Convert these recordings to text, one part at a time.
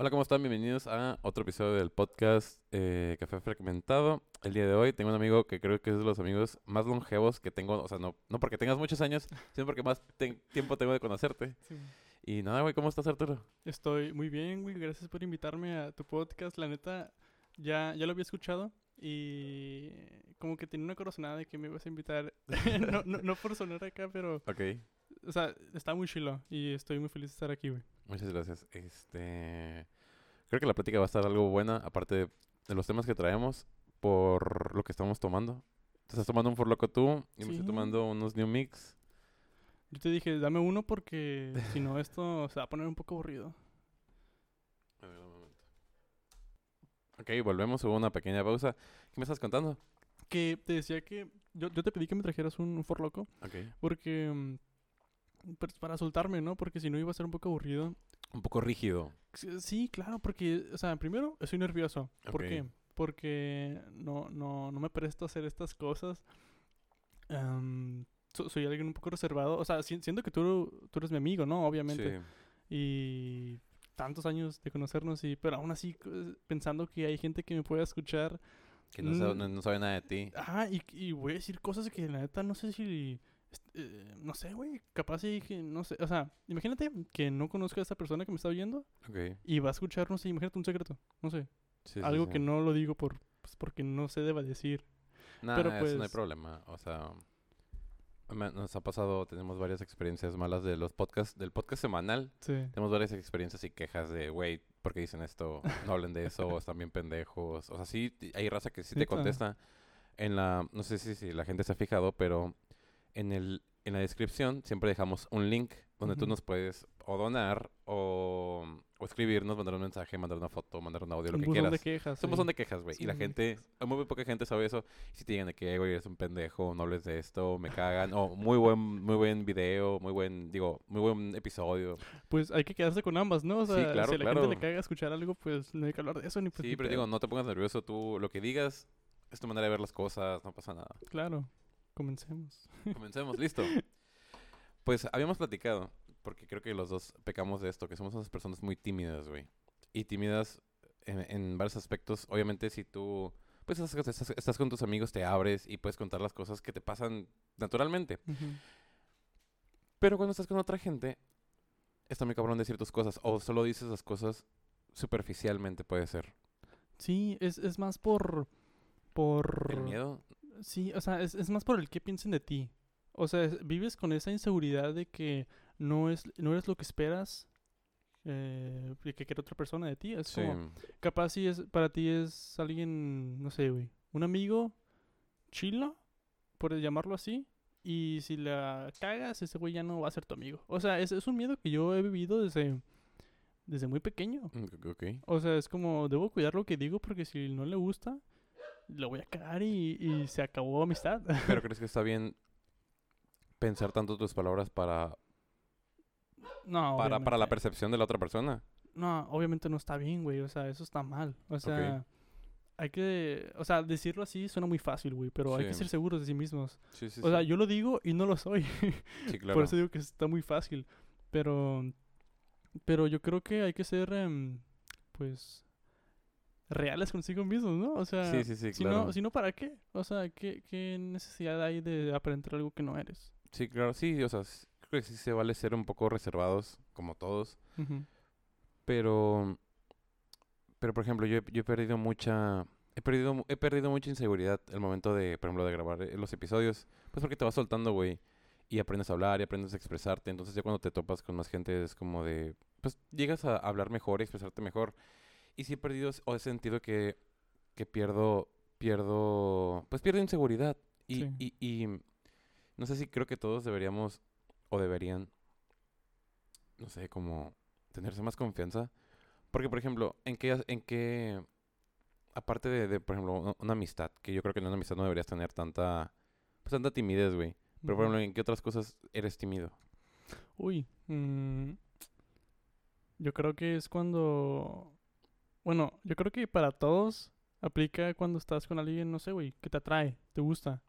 Hola, ¿cómo están? Bienvenidos a otro episodio del podcast eh, Café Fragmentado. El día de hoy tengo un amigo que creo que es de los amigos más longevos que tengo. O sea, no, no porque tengas muchos años, sino porque más tiempo tengo de conocerte. Sí. Y nada, güey, ¿cómo estás, Arturo? Estoy muy bien, güey. Gracias por invitarme a tu podcast. La neta, ya, ya lo había escuchado y como que tenía una corazonada de que me ibas a invitar. no, no, no por sonar acá, pero, Ok, o sea, está muy chilo y estoy muy feliz de estar aquí, güey. muchas gracias. Este. Creo que la plática va a estar algo buena, aparte de, de los temas que traemos, por lo que estamos tomando. Te estás tomando un Forloco tú y me estoy tomando unos New Mix. Yo te dije, dame uno porque si no, esto se va a poner un poco aburrido. A ver, un momento. Ok, volvemos, hubo una pequeña pausa. ¿Qué me estás contando? Que te decía que yo, yo te pedí que me trajeras un, un forloco Ok. porque... pues, para soltarme, ¿no? Porque si no iba a ser un poco aburrido. Un poco rígido. Sí, claro, porque, o sea, primero estoy nervioso. ¿Por qué? Porque no, no, no me presto a hacer estas cosas. Am, so- soy alguien un poco reservado. O sea, si- siento que tú, tú eres mi amigo, ¿no? Obviamente. Sí. Y tantos años de conocernos, y, pero aún así eh, pensando que hay gente que me pueda escuchar. Que no, sabe, Mm. no, no sabe nada de ti. Ah, y, y voy a decir cosas que la neta no sé si... eh, no sé, güey, capaz y dije, no sé, o sea, imagínate que no conozco a esta persona que me está oyendo Ok. y va a escuchar, no sé, imagínate un secreto, no sé, Sí, algo sí. que no lo digo por pues, porque no se deba decir. Nah, pero eso no hay pues- problema. O sea, me- nos ha pasado, tenemos varias experiencias malas de los podcasts, del podcast semanal. Tenemos varias experiencias y quejas de, güey, ¿por qué dicen esto? No hablen de eso, o están bien pendejos. O sea, sí, hay raza que sí te contesta. En la, no sé si, si la gente se ha fijado, pero en el en la descripción siempre dejamos un link donde tú Ujú. nos puedes o donar o, o escribirnos, mandar un mensaje, mandar una foto, mandar un audio, lo un que quieras. de quejas. Un sí. de quejas, güey. y la Sí. gente, muy poca gente sabe eso. Y si te digan de que, "Eh, güey, eres un pendejo, no hables de esto, me cagan. O muy buen, muy buen video, muy buen, digo, muy buen episodio. Pues hay que quedarse con ambas, ¿no? O Sí, sea, claro, si a la claro. gente le caga escuchar algo, pues no hay que hablar de eso ni pues Sí, pero pedo. digo, no te pongas nervioso. Tú, lo que digas es tu manera de ver las cosas, no pasa nada. Claro, comencemos. Comencemos, listo. Pues habíamos platicado, porque creo que los dos pecamos de esto, que somos unas personas muy tímidas, güey. Y tímidas en, en varios aspectos. Obviamente, si tú, pues estás, estás- estás con tus amigos, te abres y puedes contar las cosas que te pasan naturalmente. Ujú. Pero cuando estás con otra gente, está muy cabrón decir tus cosas. O solo dices las cosas superficialmente, puede ser. Sí, es, es más por... por... El miedo. Sí, o sea, es, es más por el que piensen de ti. O sea, es- vives con esa inseguridad de que no es no eres lo que esperas eh, que quiere otra persona de ti. Es Sí. como, capaz si es, para ti es alguien, no sé, güey, un amigo chilo, por llamarlo así, y si la cagas, ese güey ya no va a ser tu amigo. O sea, es, es un miedo que yo he vivido desde, desde muy pequeño. Mm, Ok. O sea, es como, debo cuidar lo que digo porque si no le gusta, lo voy a cagar y, y se acabó amistad. Pero crees que está bien pensar tanto tus palabras para, no, para, para la percepción de la otra persona? No, obviamente no está bien, güey. O sea, eso está mal. O sea, hay que... O sea, decirlo así suena muy fácil, güey. Pero hay que ser seguros de sí mismos. Sí, sí, o sea, yo lo digo y no lo soy. Sí, claro. Por eso digo que está muy fácil. Pero... Pero yo creo que hay que ser, em, pues... Reales consigo mismos, ¿no? O sea... Sí, sí, sí, Si claro. no, si no, ¿para qué? O sea, ¿qué, ¿qué necesidad hay de aparentar algo que no eres? Sí, claro. Sí, o sea, creo que sí se vale ser un poco reservados, como todos. Pero, pero por ejemplo, yo, he- yo he perdido mucha, he perdido, he perdido mucha inseguridad el momento de, por ejemplo, de grabar eh, los episodios. Pues porque te vas soltando, güey, y aprendes a hablar y aprendes a expresarte. Entonces ya cuando te topas con más gente es como de, pues llegas a hablar mejor y expresarte mejor. Y sí he perdido o he sentido que, que pierdo, pierdo, pues pierdo inseguridad. Y, Sí. y, y no sé si creo que todos deberíamos o deberían, no sé, como tenerse más confianza. Porque, por ejemplo, ¿en qué, en qué aparte de, de, por ejemplo, una, una amistad, que yo creo que en una amistad no deberías tener tanta, pues tanta timidez, güey. Pero, por ejemplo, ¿en qué otras cosas eres tímido? Uy, mm, yo creo que es cuando, bueno, yo creo que para todos aplica cuando estás con alguien, no sé, güey, que te atrae, te gusta.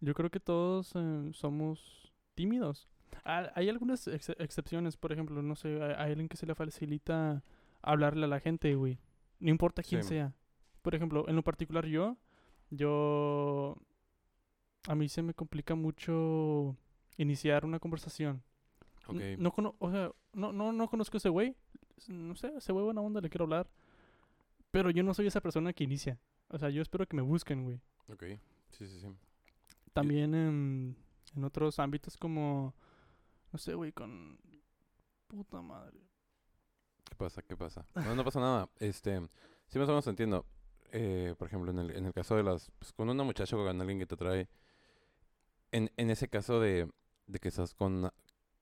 Yo creo que todos eh, somos tímidos. Ah, hay algunas ex- excepciones, por ejemplo, no sé, hay, hay alguien que se le facilita hablarle a la gente, güey. No importa quién Sí. sea. Por ejemplo, en lo particular yo, yo... A mí se me complica mucho iniciar una conversación. Ok. N- No, cono- o sea, no, no, no conozco a ese güey. No sé, ese güey buena onda, le quiero hablar. Pero yo no soy esa persona que inicia. O sea, yo espero que me busquen, güey. Ok. Sí, sí, sí. También en, en otros ámbitos como... No sé, güey, con... Puta madre. ¿Qué pasa? ¿Qué pasa? No, no pasa nada. Este, sí más o menos entiendo. Eh, por ejemplo, en el, en el caso de las... Pues, con una muchacha o con alguien que te trae... En, en ese caso de, de que estás con...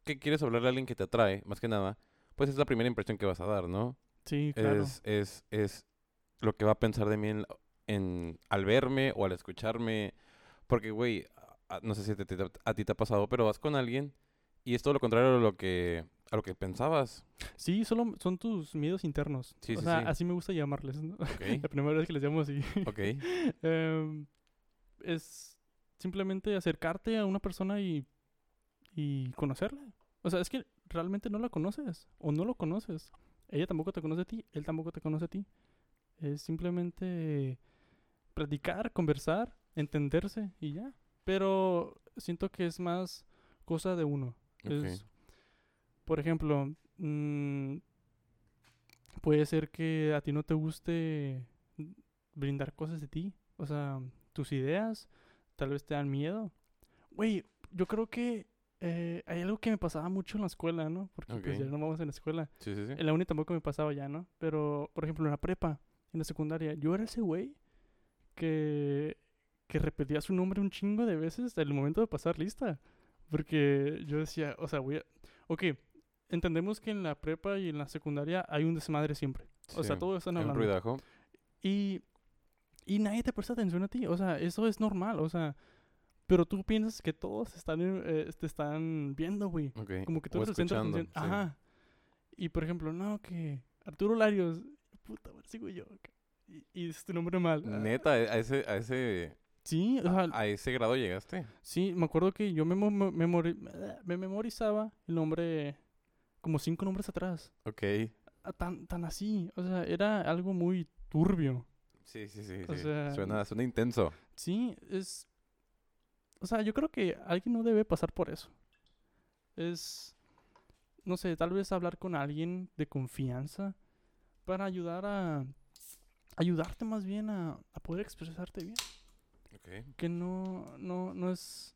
Que quieres hablarle a alguien que te atrae, más que nada, pues es la primera impresión que vas a dar, ¿no? Sí, claro. Es, es, es lo que va a pensar de mí en, en- al verme o al escucharme. Porque, güey, no sé si te- te- a ti te ha pasado, pero vas con alguien y es todo lo contrario a lo que, a lo que pensabas. Sí, solo son tus miedos internos. Sí, o sí, sea, sí. así me gusta llamarles, ¿no? La primera vez que les llamo así. ok. Em, es simplemente acercarte a una persona y, y conocerla. O sea, es que realmente no la conoces o no lo conoces. Ella tampoco te conoce a ti, él tampoco te conoce a ti. Es simplemente platicar, conversar, entenderse y ya. Pero siento que es más cosa de uno. Es, por ejemplo, mm, puede ser que a ti no te guste brindar cosas de ti. O sea, tus ideas tal vez te dan miedo. Güey, yo creo que eh, hay algo que me pasaba mucho en la escuela, ¿no? Porque pues ya no vamos en la escuela. Sí, sí, sí. En la uni tampoco me pasaba ya, ¿no? Pero, por ejemplo, en la prepa, en la secundaria, yo era ese güey que, que repetía su nombre un chingo de veces el momento de pasar lista. Porque yo decía, o sea, voy a... Ok, entendemos que en la prepa y en la secundaria hay un desmadre siempre. O sea, todos están Hay un hablando. ruidajo. Y, y nadie te presta atención a ti. O sea, eso es normal. O sea, pero tú piensas que todos están, eh, te están viendo, güey. Ok. Como que tú O el centro atención. sí. Ajá. Y por ejemplo, no, que Arturo Larios, puta, sigo yo. Y, y dices tu nombre mal. Ah, Neta, a ese, a ese, Sí, o sea, a ese grado llegaste. sí, me acuerdo que yo me, memori- me memorizaba el nombre como cinco nombres atrás. Ok. Ah, Tan, tan así. O sea, era algo muy turbio. Sí, sí, sí. O sí. sea, suena, suena intenso. Sí, es... O sea, yo creo que alguien no debe pasar por eso. Es... No sé, tal vez hablar con alguien de confianza para ayudar a... Ayudarte más bien a, a poder expresarte bien. Ok. Que no, no, no es...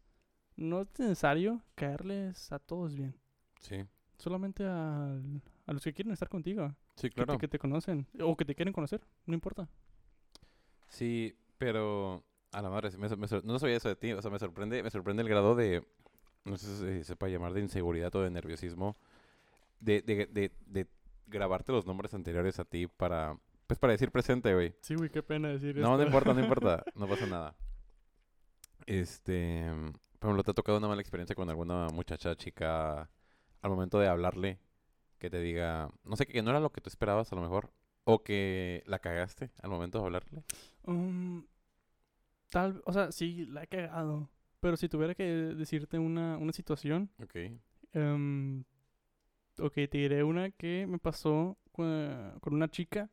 No es necesario caerles a todos bien. Sí. Solamente al- a los que quieren estar contigo. Sí, que claro. te- que te conocen. O que te quieren conocer. No importa. Sí, pero a la madre, me, me no sabía eso de ti, o sea, me sorprende, me sorprende el grado de, no sé si se sepa llamar de inseguridad o de nerviosismo, de, de, de, de grabarte los nombres anteriores a ti para, pues para decir presente, güey. Sí, güey, qué pena decir No, no esto. importa, no importa, no pasa nada. Este, por ejemplo, ¿te ha tocado una mala experiencia con alguna muchacha, chica, al momento de hablarle, que te diga, no sé, que no era lo que tú esperabas a lo mejor, o que la cagaste al momento de hablarle? Um, tal, o sea, sí, la he cagado. Pero si tuviera que decirte una, una situación, Ok, em, ok, te diré una que me pasó cua- con una chica.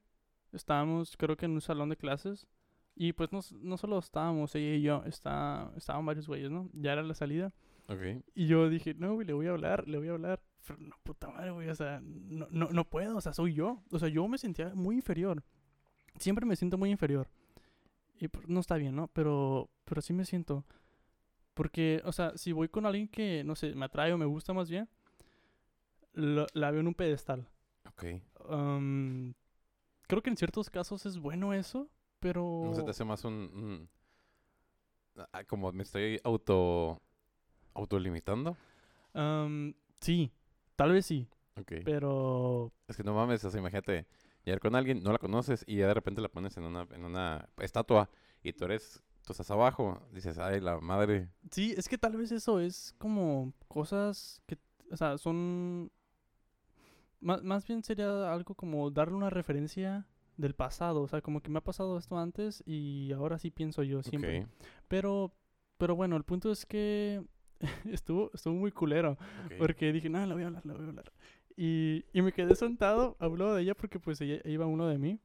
Estábamos, creo que en un salón de clases. Y pues no, no solo estábamos ella y yo, está, estaban varios güeyes, ¿no? Ya era la salida. ok. Y yo dije, no, güey, le voy a hablar, le voy a hablar. Pero no, puta madre, güey, o sea, no, no, no puedo, o sea, soy yo. O sea, yo me sentía muy inferior. Siempre me siento muy inferior. Y pues, no está bien, ¿no? Pero, pero sí me siento. Porque, o sea, si voy con alguien que, no sé, me atrae o me gusta más bien, lo- la veo en un pedestal. Ok. Creo que en ciertos casos es bueno eso, pero... ¿No se te hace más un... un- ah, como me estoy auto... autolimitando? am, sí, tal vez sí, Ok. pero... Es que no mames, o sea, imagínate, llegar con alguien, no la conoces y ya de repente la pones en una, en una estatua y tú eres... Tú estás abajo, dices, ay, la madre. Sí, es que tal vez eso es como cosas que, o sea, son... Más, más bien sería algo como darle una referencia del pasado, o sea, como que me ha pasado esto antes y ahora sí pienso yo siempre. Ok, Pero, pero bueno, el punto es que estuvo, estuvo muy culero, ok. porque dije, no, le voy a hablar, le voy a hablar. Y, y me quedé sentado lado de ella porque pues ella iba uno de mí.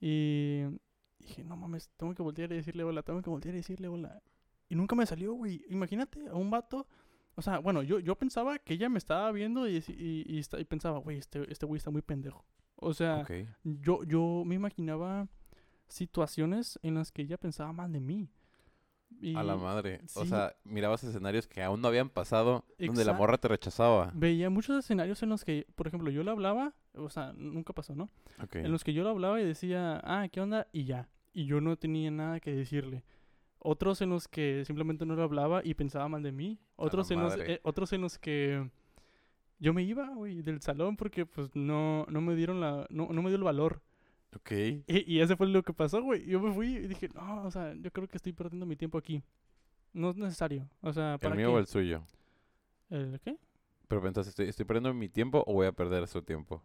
Y dije, no mames, tengo que voltear y decirle hola, tengo que voltear y decirle hola. Y nunca me salió, güey. Imagínate a un vato. O sea, bueno, yo, yo pensaba que ella me estaba viendo y, y, y, esta- y pensaba, güey, este, este güey está muy pendejo. O sea, yo, yo me imaginaba situaciones en las que ella pensaba mal de mí. Y A la madre. O sea, mirabas escenarios que aún no habían pasado donde la morra te rechazaba. veía muchos escenarios en los que, por ejemplo, yo le hablaba, o sea, nunca pasó, ¿no? Ok. En los que yo le hablaba y decía, ah, ¿qué onda? Y ya. Y yo no tenía nada que decirle. Otros en los que simplemente no le hablaba y pensaba mal de mí. Otros, en los, eh, otros en los que yo me iba, güey, del salón porque pues no, no me dieron la, no, no me dio el valor. Ok. Y, y ese fue lo que pasó, güey. Yo me fui y dije, no, o sea, yo creo que estoy perdiendo mi tiempo aquí. No es necesario. O sea, ¿El ¿para mío qué? o el suyo? ¿El qué? Pero pensaste, ¿estoy, ¿estoy perdiendo mi tiempo o voy a perder su tiempo?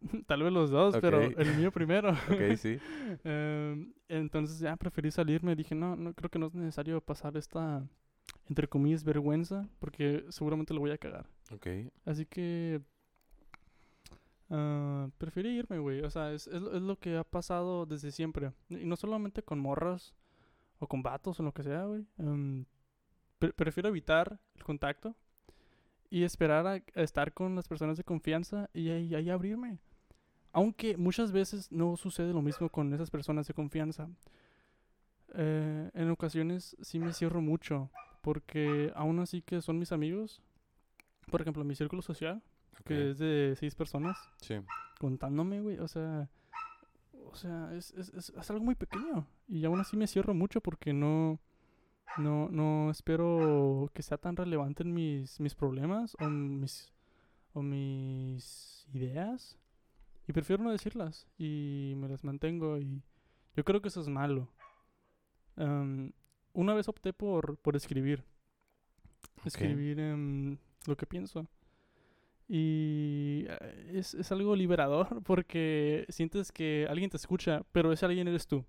Tal vez los dos, pero el mío primero. Ok, sí. Em, entonces ya preferí salirme. Dije, no, no creo que no es necesario pasar esta, entre comillas, vergüenza, porque seguramente lo voy a cagar. Ok. Así que ah, preferí irme, güey. O sea, es, es, lo- es lo que ha pasado desde siempre. Y no solamente con morras o con vatos o lo que sea, güey. Em, pre- prefiero evitar el contacto y esperar a, estar con las personas de confianza y ahí, abrirme. Aunque muchas veces no sucede lo mismo con esas personas de confianza. Eh, en ocasiones sí me cierro mucho porque aún así que son mis amigos. Por ejemplo, mi círculo social, ok. que es de seis personas, Sí. contándome, güey. O sea, o sea, es, es, es, es algo muy pequeño. Y aún así me cierro mucho porque no, no, no espero que sea tan relevante en mis, mis problemas o mis, o mis ideas. Y prefiero no decirlas. Y me las mantengo. Y yo creo que eso es malo. Am, una vez opté por, por escribir. Escribir em, lo que pienso. Y eh, es, es algo liberador porque sientes que alguien te escucha, pero ese alguien eres tú.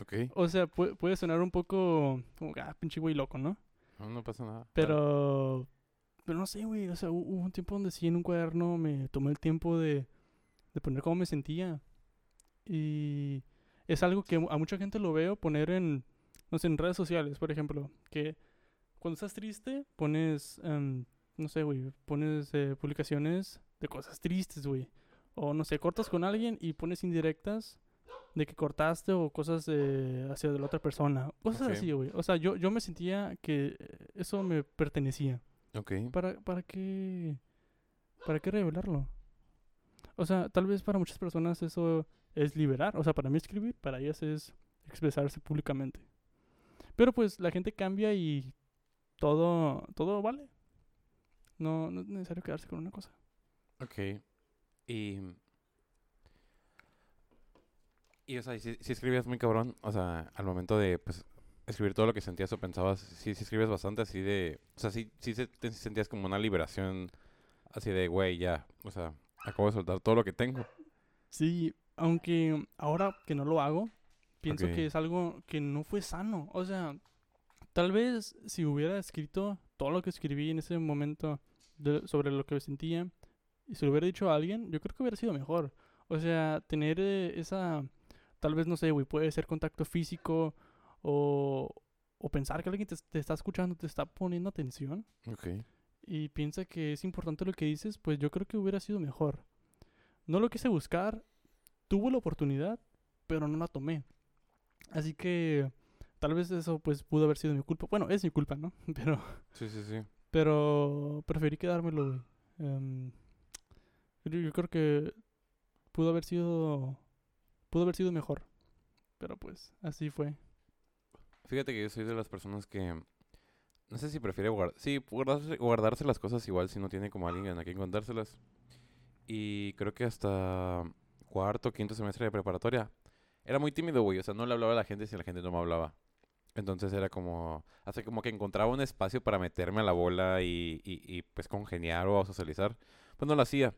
Ok. O sea, pu- puede sonar un poco como, ah, pinche güey loco, ¿no? No, no pasa nada. Pero, pero no sé, güey. O sea, hu- hubo un tiempo donde sí en un cuaderno me tomé el tiempo de, de poner cómo me sentía. Y es algo que a mucha gente lo veo poner en, no sé, en redes sociales, por ejemplo. Que cuando estás triste, pones, em, no sé, güey, pones eh, publicaciones de cosas tristes, güey. O no sé, cortas con alguien y pones indirectas de que cortaste o cosas eh, hacia de la otra persona. Cosas Ok. así, güey. O sea, yo, yo me sentía que eh, eso me pertenecía. Ok. ¿Para, para qué? ¿Para qué revelarlo? O sea, tal vez para muchas personas eso es liberar. O sea, para mí escribir, para ellas es expresarse públicamente. Pero pues la gente cambia y todo, todo vale. No, no es necesario quedarse con una cosa. Ok. Y. Y, o sea, si, si escribías muy cabrón, o sea, al momento de, pues, escribir todo lo que sentías o pensabas, sí, sí escribes bastante así de... O sea, sí, sí te sentías como una liberación así de, güey, ya, o sea, acabo de soltar todo lo que tengo. Sí, aunque ahora que no lo hago, pienso que es algo que no fue sano. O sea, tal vez si hubiera escrito todo lo que escribí en ese momento de- sobre lo que sentía y se lo hubiera dicho a alguien, yo creo que hubiera sido mejor. O sea, tener eh, esa, tal vez no sé, güey, puede ser contacto físico o, o pensar que alguien te, te está escuchando, te está poniendo atención y piensa que es importante lo que dices, pues yo creo que hubiera sido mejor. No lo quise buscar, tuve la oportunidad, pero no la tomé. Así que tal vez eso pues pudo haber sido mi culpa. Bueno, es mi culpa, ¿no? Pero Sí, sí, sí. pero preferí quedármelo, güey. Yo, yo creo que pudo haber sido pudo haber sido mejor. Pero pues así fue. Fíjate que yo soy de las personas que... No sé si prefiere guardar... Sí, guardarse, guardarse las cosas igual si no tiene como alguien a quien contárselas. Y creo que hasta cuarto, quinto semestre de preparatoria era muy tímido, güey. O sea, no le hablaba a la gente si la gente no me hablaba. Entonces era como... Hace como que encontraba un espacio para meterme a la bola y, y, y pues congeniar o socializar. Pues no lo hacía.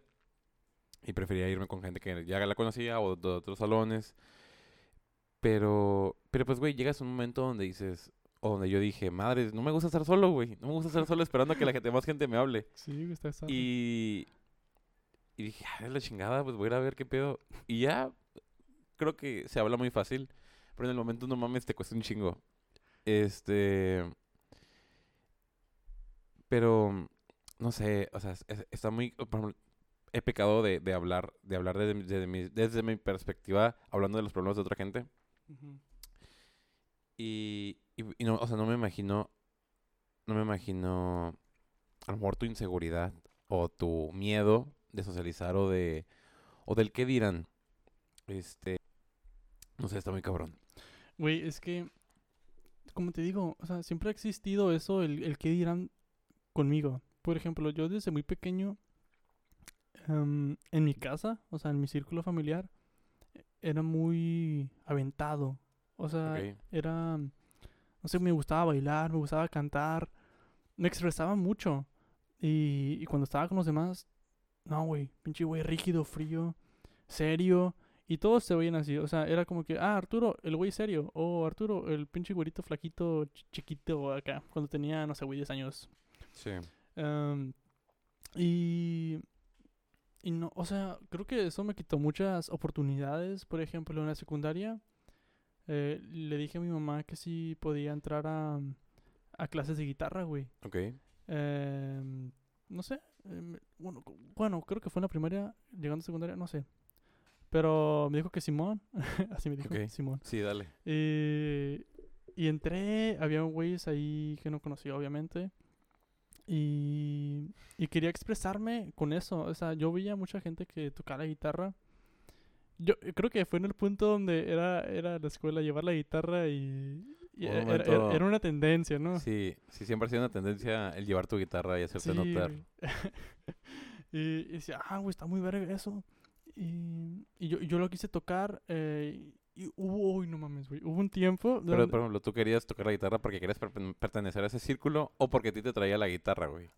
Y prefería irme con gente que ya la conocía o de otros salones. Pero, pero pues, güey, llegas a un momento donde dices, o donde yo dije, madre, no me gusta estar solo, güey. No me gusta estar solo esperando a que la gente, más gente me hable. Sí, está, está- Y, Y dije, ah, es la chingada, pues voy a ir a ver qué pedo. Y ya, creo que se habla muy fácil. Pero en el momento, no mames, te cuesta un chingo. Este. Pero, no sé, o sea, es- es- está muy. por ejemplo, he pecado de, de hablar, de hablar desde, mi- desde mi, desde mi perspectiva, hablando de los problemas de otra gente. Y, y no, o sea, no me imagino, no me imagino a lo mejor tu inseguridad o tu miedo de socializar o de, o del qué dirán. Este, no sé, está muy cabrón. Güey, es que, como te digo, o sea, siempre ha existido eso, el, el qué dirán conmigo. Por ejemplo, yo desde muy pequeño, em, en mi casa, o sea, en mi círculo familiar, era muy aventado. O sea, Ok. era, no sé, me gustaba bailar, me gustaba cantar, me expresaba mucho. Y, y cuando estaba con los demás, no, güey, pinche güey rígido, frío, serio. Y todos se veían así, o sea, era como que, ah, Arturo, el güey serio, o Arturo, el pinche güerito flaquito, ch- chiquito acá, cuando tenía, no sé, güey, 10 años. Sí. Em, y, y no, o sea, creo que eso me quitó muchas oportunidades. Por ejemplo, en la secundaria, eh, le dije a mi mamá que si podía entrar a, a clases de guitarra, güey. Ok. Em, no sé, em, bueno, bueno, creo que fue en la primaria, llegando a secundaria, no sé. Pero me dijo que Simón, así me dijo, Ok. Simón. Sí, dale. Eh, y entré, había güeyes ahí que no conocía, obviamente. Y, y quería expresarme con eso. O sea, yo veía mucha gente que tocaba la guitarra. Yo eh, creo que fue en el punto donde era, era la escuela llevar la guitarra y, y Un era, era- momento- era una tendencia, ¿no? Sí, sí, siempre ha sido una tendencia el llevar tu guitarra y hacerte Sí, notar. y decía, ah, güey, está muy verga eso. Y, y yo, yo lo quise tocar. eh, y hubo, uy, no mames, güey. Hubo un tiempo. Pero, por ejemplo, ¿tú querías tocar la guitarra porque querías perten- pertenecer a ese círculo o porque a ti te traía la guitarra, güey?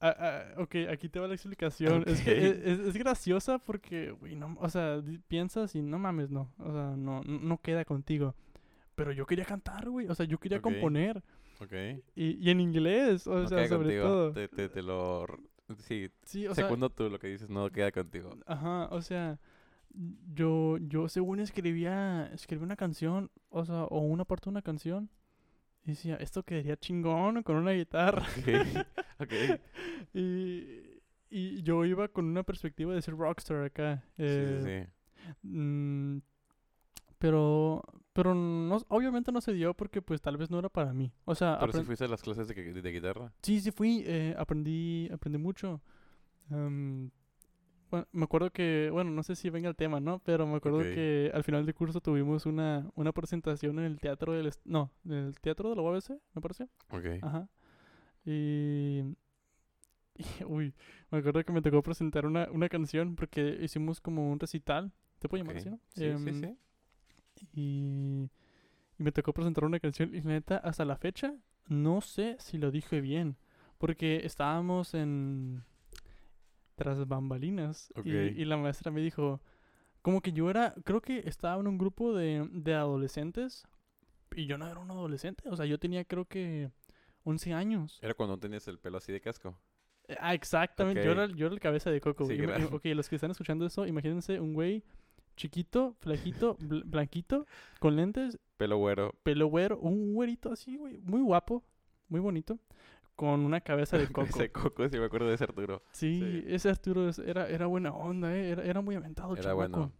Ah, ok, aquí te va la explicación. Es que Ok. es, es- es graciosa porque, güey, no, o sea, piensas y no mames, no. O sea, no, no queda contigo. Pero yo quería cantar, güey. O sea, yo quería componer. Ok. Y, y en inglés, o no sea, queda sobre contigo. todo. Te, te, te lo... Sí, Sí, o sea, segundo tú lo que dices, no queda contigo. Ajá, o sea, yo, yo según escribía, escribí una canción, o sea, o una parte de una canción, y decía, esto quedaría chingón con una guitarra. Ok. ok. y, y yo iba con una perspectiva de ser rockstar acá. Sí, eh, sí, sí. mm, pero, pero no, obviamente no se dio porque pues tal vez no era para mí. O sea, Pero si fuiste a las clases de, de- de guitarra. Sí, sí fui, eh, aprendí, aprendí mucho. Em, bueno, me acuerdo que, bueno, no sé si venga el tema, ¿no? Pero me acuerdo Ok. que al final del curso tuvimos una, una presentación en el teatro del, no, en el teatro de la UABC, me parece. Ok. Ajá. Y, y, uy, me acuerdo que me tocó presentar una, una canción porque hicimos como un recital. ¿Te puedo llamar ok. así, no? Sí, sí, Em, sí. y, y me tocó presentar una canción y neta, hasta la fecha, no sé si lo dije bien. Porque estábamos en... Tras bambalinas. y- Ok. Y, la maestra me dijo... Como que yo era... Creo que estaba en un grupo de, de adolescentes. Y yo no era un adolescente. O sea, yo tenía creo que 11 años. Era cuando tenías el pelo así de casco. Ah, exactamente. Yo, Ok. era, yo era el cabeza de coco. Sí, claro. ok, los que están escuchando eso, imagínense un güey chiquito, flajito, bl- blanquito, con lentes, Pelo güero. pelo güero, un güerito así, güey, muy guapo, muy bonito, con una cabeza de coco. Ese coco, sí me acuerdo de ese Arturo. Sí, sí. ese Arturo era, era buena onda, eh, era, era muy aventado, Era bueno.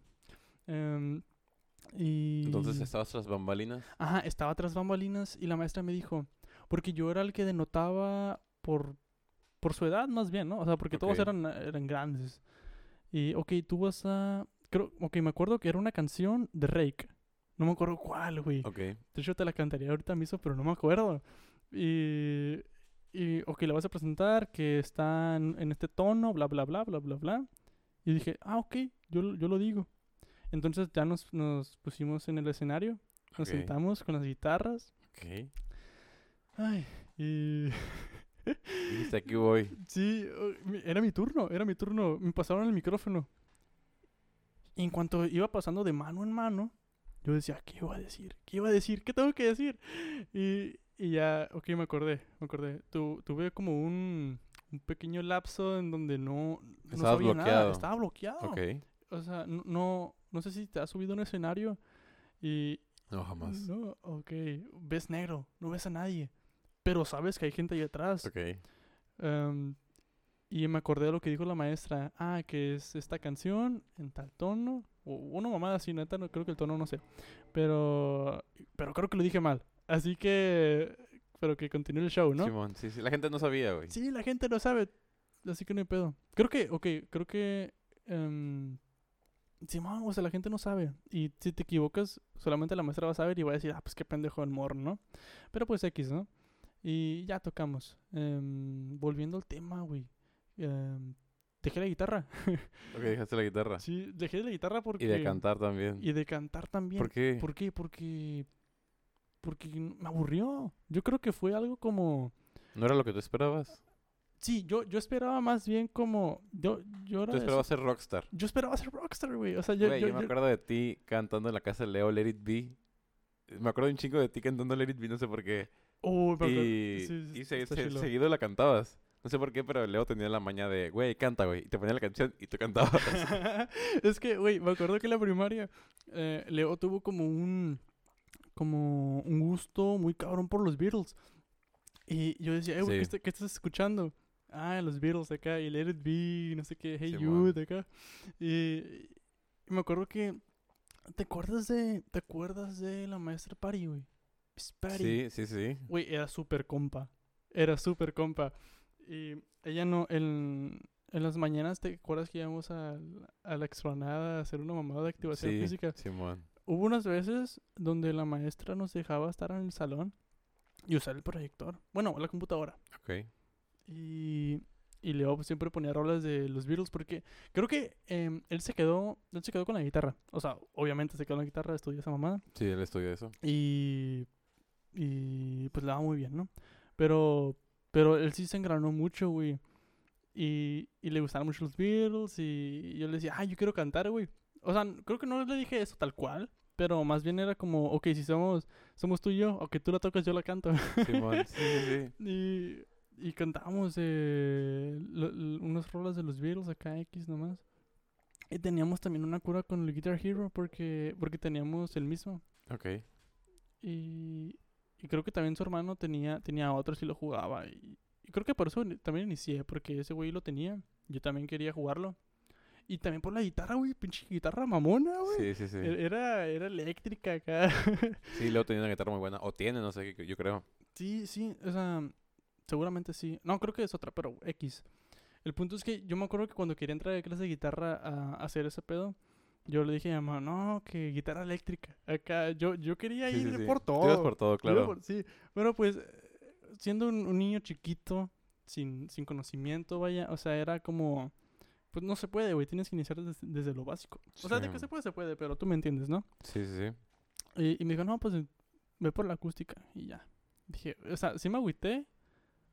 Em, y... Entonces estabas tras bambalinas. Ajá, estaba tras bambalinas y la maestra me dijo, porque yo era el que denotaba por, por su edad más bien, ¿no? O sea, porque todos eran, eran grandes. Y, ok, tú vas a... Creo, ok, me acuerdo que era una canción de Rake. No me acuerdo cuál, güey. Ok. De hecho, te la cantaría ahorita mismo, pero no me acuerdo. Y, y ok, la vas a presentar, que está en, este tono, bla, bla, bla, bla, bla, bla. Y dije, ah, ok, yo, yo lo digo. Entonces ya nos, nos pusimos en el escenario, nos sentamos con las guitarras. Ok. Ay, y... Dijiste aquí voy. sí, era mi turno, era mi turno. Me pasaron el micrófono. Y en cuanto iba pasando de mano en mano, yo decía, ¿qué iba a decir? ¿Qué iba a decir? ¿Qué tengo que decir? Y, y ya, ok, me acordé, me acordé. Tu, tuve como un, un pequeño lapso en donde no, no Estabas sabía nada. bloqueado. Estaba bloqueado. Ok. O sea, no, no, no sé si te has subido a un escenario y... No, jamás. No, ok. Ves negro, no ves a nadie. Pero sabes que hay gente ahí atrás. Ok. Em, y me acordé de lo que dijo la maestra. Ah, que es esta canción en tal tono. O una mamada así, neta, no creo que el tono no sé. Pero, pero creo que lo dije mal. Así que, pero que continúe el show, ¿no? Simón, sí, sí. La gente no sabía, güey. Sí, la gente lo sabe. Así que no hay pedo. Creo que, ok, creo que... em, Simón, o sea, la gente no sabe. Y si te equivocas, solamente la maestra va a saber y va a decir, ah, pues qué pendejo el morro, ¿no? Pero pues X, ¿no? Y ya tocamos. Em, volviendo al tema, güey. Em, dejé la guitarra. Ok, dejaste la guitarra. Sí, dejé la guitarra porque... Y de cantar también. Y de cantar también. ¿Por qué? ¿Por qué? Porque... Porque me aburrió. Yo creo que fue algo como... ¿No era lo que tú esperabas? Sí, yo, yo esperaba más bien como... Yo, yo era Tú de esperabas ser rockstar. Yo esperaba ser rockstar, güey. O sea, yo... Güey, yo, yo, me acuerdo de ti cantando en la casa de Leo Let It Be. Me acuerdo un chingo de ti cantando Let It Be, no sé por qué. Oh, Y, sí, sí, y se- se- seguido la cantabas. No sé por qué, pero Leo tenía la maña de, güey, canta, güey. Y te ponía la canción y tú cantabas. es que, güey, me acuerdo que en la primaria eh, Leo tuvo como un como un gusto muy cabrón por los Beatles. Y yo decía, eh, güey, ¿qué, Sí. está- qué estás escuchando? Ah, los Beatles acá, y Let It Be, no sé qué, Hey Simón. Jude acá. Y, y me acuerdo que, ¿te acuerdas de, te acuerdas de la maestra Patty, güey? Patty. sí, sí, sí. Güey, era súper compa. Era súper compa. Y ella no, en, en las mañanas, ¿te acuerdas que íbamos a, la- a la explanada a hacer una mamada de activación Sí, física? Simón. Hubo unas veces donde la maestra nos dejaba estar en el salón y usar el proyector. Bueno, la computadora. Ok. Y, y Leo pues, siempre ponía rolas de los Beatles porque creo que em, él se quedó él se quedó con la guitarra. O sea, obviamente se quedó con la guitarra, estudió esa mamada. Sí, él estudió eso. Y, y pues le va muy bien, ¿no? Pero, pero él sí se engranó mucho, güey. Y, y le gustaron mucho los Beatles. Y yo le decía, ah, yo quiero cantar, güey. O sea, creo que no le dije eso tal cual. Pero más bien era como, ok, si somos, somos tú y yo, o que tú la tocas, yo la canto. Simón, sí, sí, sí. y, y cantábamos eh, unas rolas de los Beatles acá, X nomás. Y teníamos también una cura con el Guitar Hero porque, porque teníamos el mismo. Ok. Y, y creo que también su hermano tenía, tenía otro si lo jugaba. Y, y creo que por eso también inicié, porque ese güey lo tenía. Yo también quería jugarlo. Y también por la guitarra, güey, pinche guitarra mamona, güey. Sí, sí, sí. E- Era, era eléctrica acá. Sí, Leo tenía una guitarra muy buena. O tiene, no sé, qué- yo creo. sí, sí, o sea, seguramente sí. No, creo que es otra, pero X. El punto es que yo me acuerdo que cuando quería entrar a clase de guitarra a, hacer ese pedo, yo le dije a mi mamá, no, que guitarra eléctrica. Acá, yo, yo quería Sí, ir sí, sí. por Tú todo. ibas por todo, claro. por- sí, bueno, pues siendo un, un niño chiquito, sin, sin conocimiento, vaya, o sea, era como, pues no se puede, güey, tienes que iniciar desde, desde lo básico. O sea, de que se puede, se puede, pero tú me entiendes, ¿no? Sí, sí, sí. Y, y me dijo, no, pues eh, ve por la acústica y ya. Dije, o sea, sí me agüité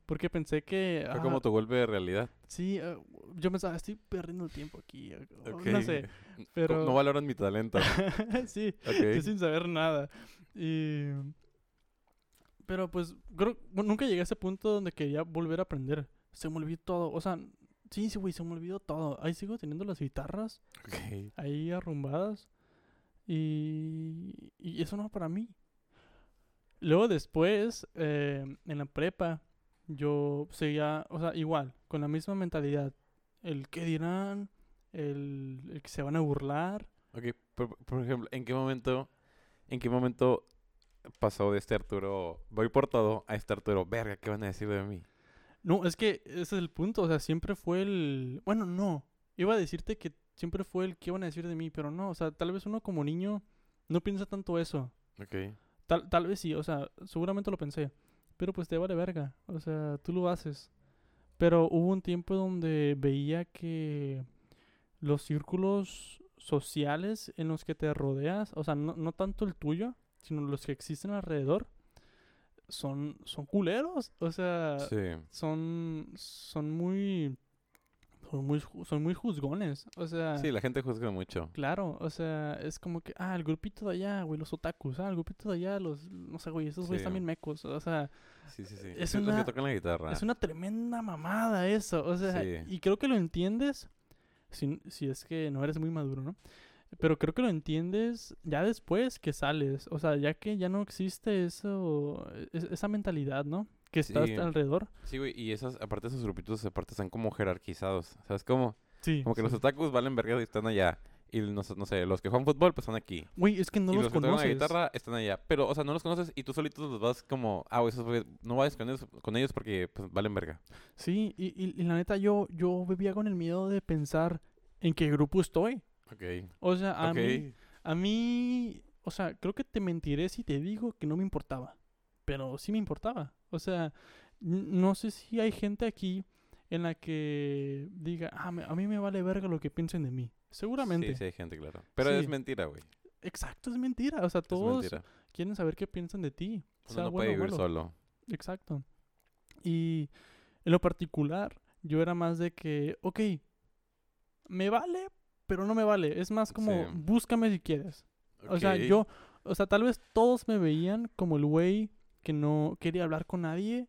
porque pensé que... Fue ah, como tu golpe de realidad. Sí, eh, yo pensaba, estoy perdiendo el tiempo aquí, Ok. no sé, pero... No valoran mi talento. sí, Ok. yo sin saber nada. Y... Pero pues, creo, bueno, nunca llegué a ese punto donde quería volver a aprender. Se me olvidó todo. O sea, sí, sí, güey, se me olvidó todo. Ahí sigo teniendo las guitarras ahí arrumbadas. Y, y eso no para mí. Luego después, eh, en la prepa, yo seguía, o sea, igual, con la misma mentalidad. El que dirán, el, el que se van a burlar. Ok, por, por ejemplo, ¿en qué momento, en qué momento pasó de este Arturo, voy por todo, a este Arturo, verga, ¿qué van a decir de mí? No, es que ese es el punto, o sea, siempre fue el... Bueno, no, iba a decirte que siempre fue el que iban a decir de mí, pero no, o sea, tal vez uno como niño no piensa tanto eso. Ok, Tal, tal vez sí, o sea, seguramente lo pensé. Pero pues te vale verga. O sea, tú lo haces. Pero hubo un tiempo donde veía que los círculos sociales en los que te rodeas, o sea, no, no tanto el tuyo, sino los que existen alrededor, son, son culeros. O sea, sí, son, son muy son muy, son muy juzgones. O sea, Sí, la gente juzga mucho. claro, o sea, es como que, ah, el grupito de allá, güey, los otakus, ah, el grupito de allá, los, no sé, güey, esos güeyes Sí. también mecos. O sea, Sí, sí, sí. Es los una- que tocan la guitarra. es una tremenda mamada eso. O sea, Sí. y creo que lo entiendes, si, si es que no eres muy maduro, ¿no? Pero creo que lo entiendes ya después que sales. O sea, ya que ya no existe eso, es- esa mentalidad, ¿no? Que está Sí. alrededor. Sí, güey, y esas, aparte esos grupitos, aparte están como jerarquizados. ¿Sabes cómo? Sí. Como que los otakus valen verga y están allá. Y no, sé- no sé, los que juegan fútbol, pues están aquí. Güey, es que no y los, los que la conoces. guitarra están allá. Pero, o sea, no los conoces y tú solito los vas como, ah, esos no vayas con ellos, con ellos porque pues, valen verga. Sí, y, y- y la neta yo, yo vivía con el miedo de pensar en qué grupo estoy. Ok. O sea, a mí, a mí, o sea, creo que te mentiré si te digo que no me importaba. Pero sí me importaba. O sea, no sé si hay gente aquí en la que diga, ah, me- a mí me vale verga lo que piensen de mí. Seguramente. Sí, sí hay gente, claro. Pero Sí. es mentira, güey. Exacto, es mentira. O sea, todos quieren saber qué piensan de ti. Uno sea no bueno puede o vivir solo. Exacto. Y en lo particular, yo era más de que, ok, me vale, pero no me vale. Es más como, Sí. búscame si quieres. O sea, yo, o sea, tal vez todos me veían como el güey que no quería hablar con nadie.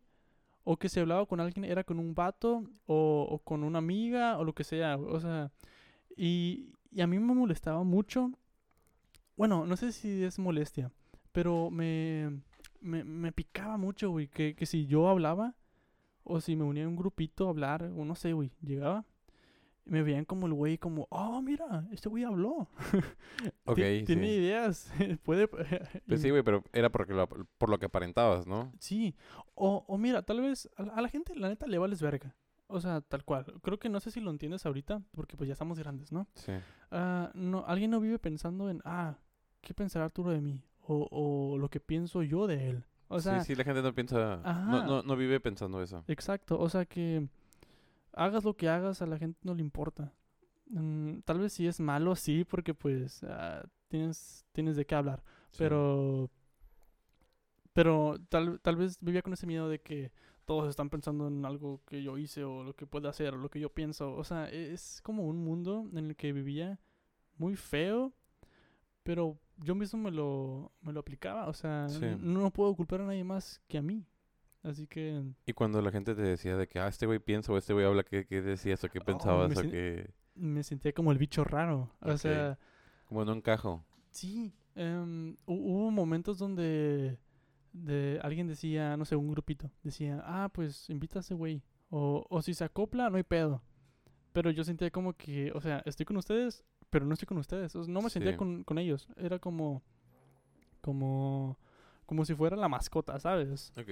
O que si hablaba con alguien era con un vato o, o con una amiga o lo que sea. O sea, y, y a mí me molestaba mucho. Bueno, no sé si es molestia, pero me, me, me picaba mucho, güey, que, que si yo hablaba o si me unía a un grupito a hablar, o no sé, güey, llegaba, me veían como el güey, como, oh, mira, este güey habló. Ok, Ti- Tiene sí. ideas, puede... Pues sí, güey, pero era porque lo- por lo que aparentabas, ¿no? Sí, o, o mira, tal vez a la, a la gente, la neta, le vales verga. O sea, tal cual. Creo que no sé si lo entiendes ahorita, porque pues ya estamos grandes, ¿no? Sí. Ah, no, alguien no vive pensando en, ah, ¿qué pensará Arturo de mí? O, o lo que pienso yo de él. O sea, sí, sí, la gente no piensa, no, no, no vive pensando eso. exacto. O sea que hagas lo que hagas, a la gente no le importa. Mm, tal vez si es malo, sí, porque pues ah, tienes, tienes de qué hablar. Sí. Pero. Pero tal, tal vez vivía con ese miedo de que todos están pensando en algo que yo hice o lo que puedo hacer o lo que yo pienso. O sea, e- es como un mundo en el que vivía muy feo, pero yo mismo me lo, me lo aplicaba. O sea, Sí. no puedo culpar a nadie más que a mí. Así que Y cuando la gente te decía de que, ah, este güey piensa o este güey habla, ¿qué, qué decías o qué pensabas Oh, me o qué? me sentía como el bicho raro. O sea, Como no encajo. Sí, em, hu- hubo momentos donde de, alguien decía, no sé, un grupito, decía, ah, pues invita a ese güey. O, o si se acopla, no hay pedo. Pero yo sentía como que, o sea, estoy con ustedes, pero no estoy con ustedes. O sea, no me sentía Sí. con, con ellos. Era como, como, como si fuera la mascota, ¿sabes? Ok.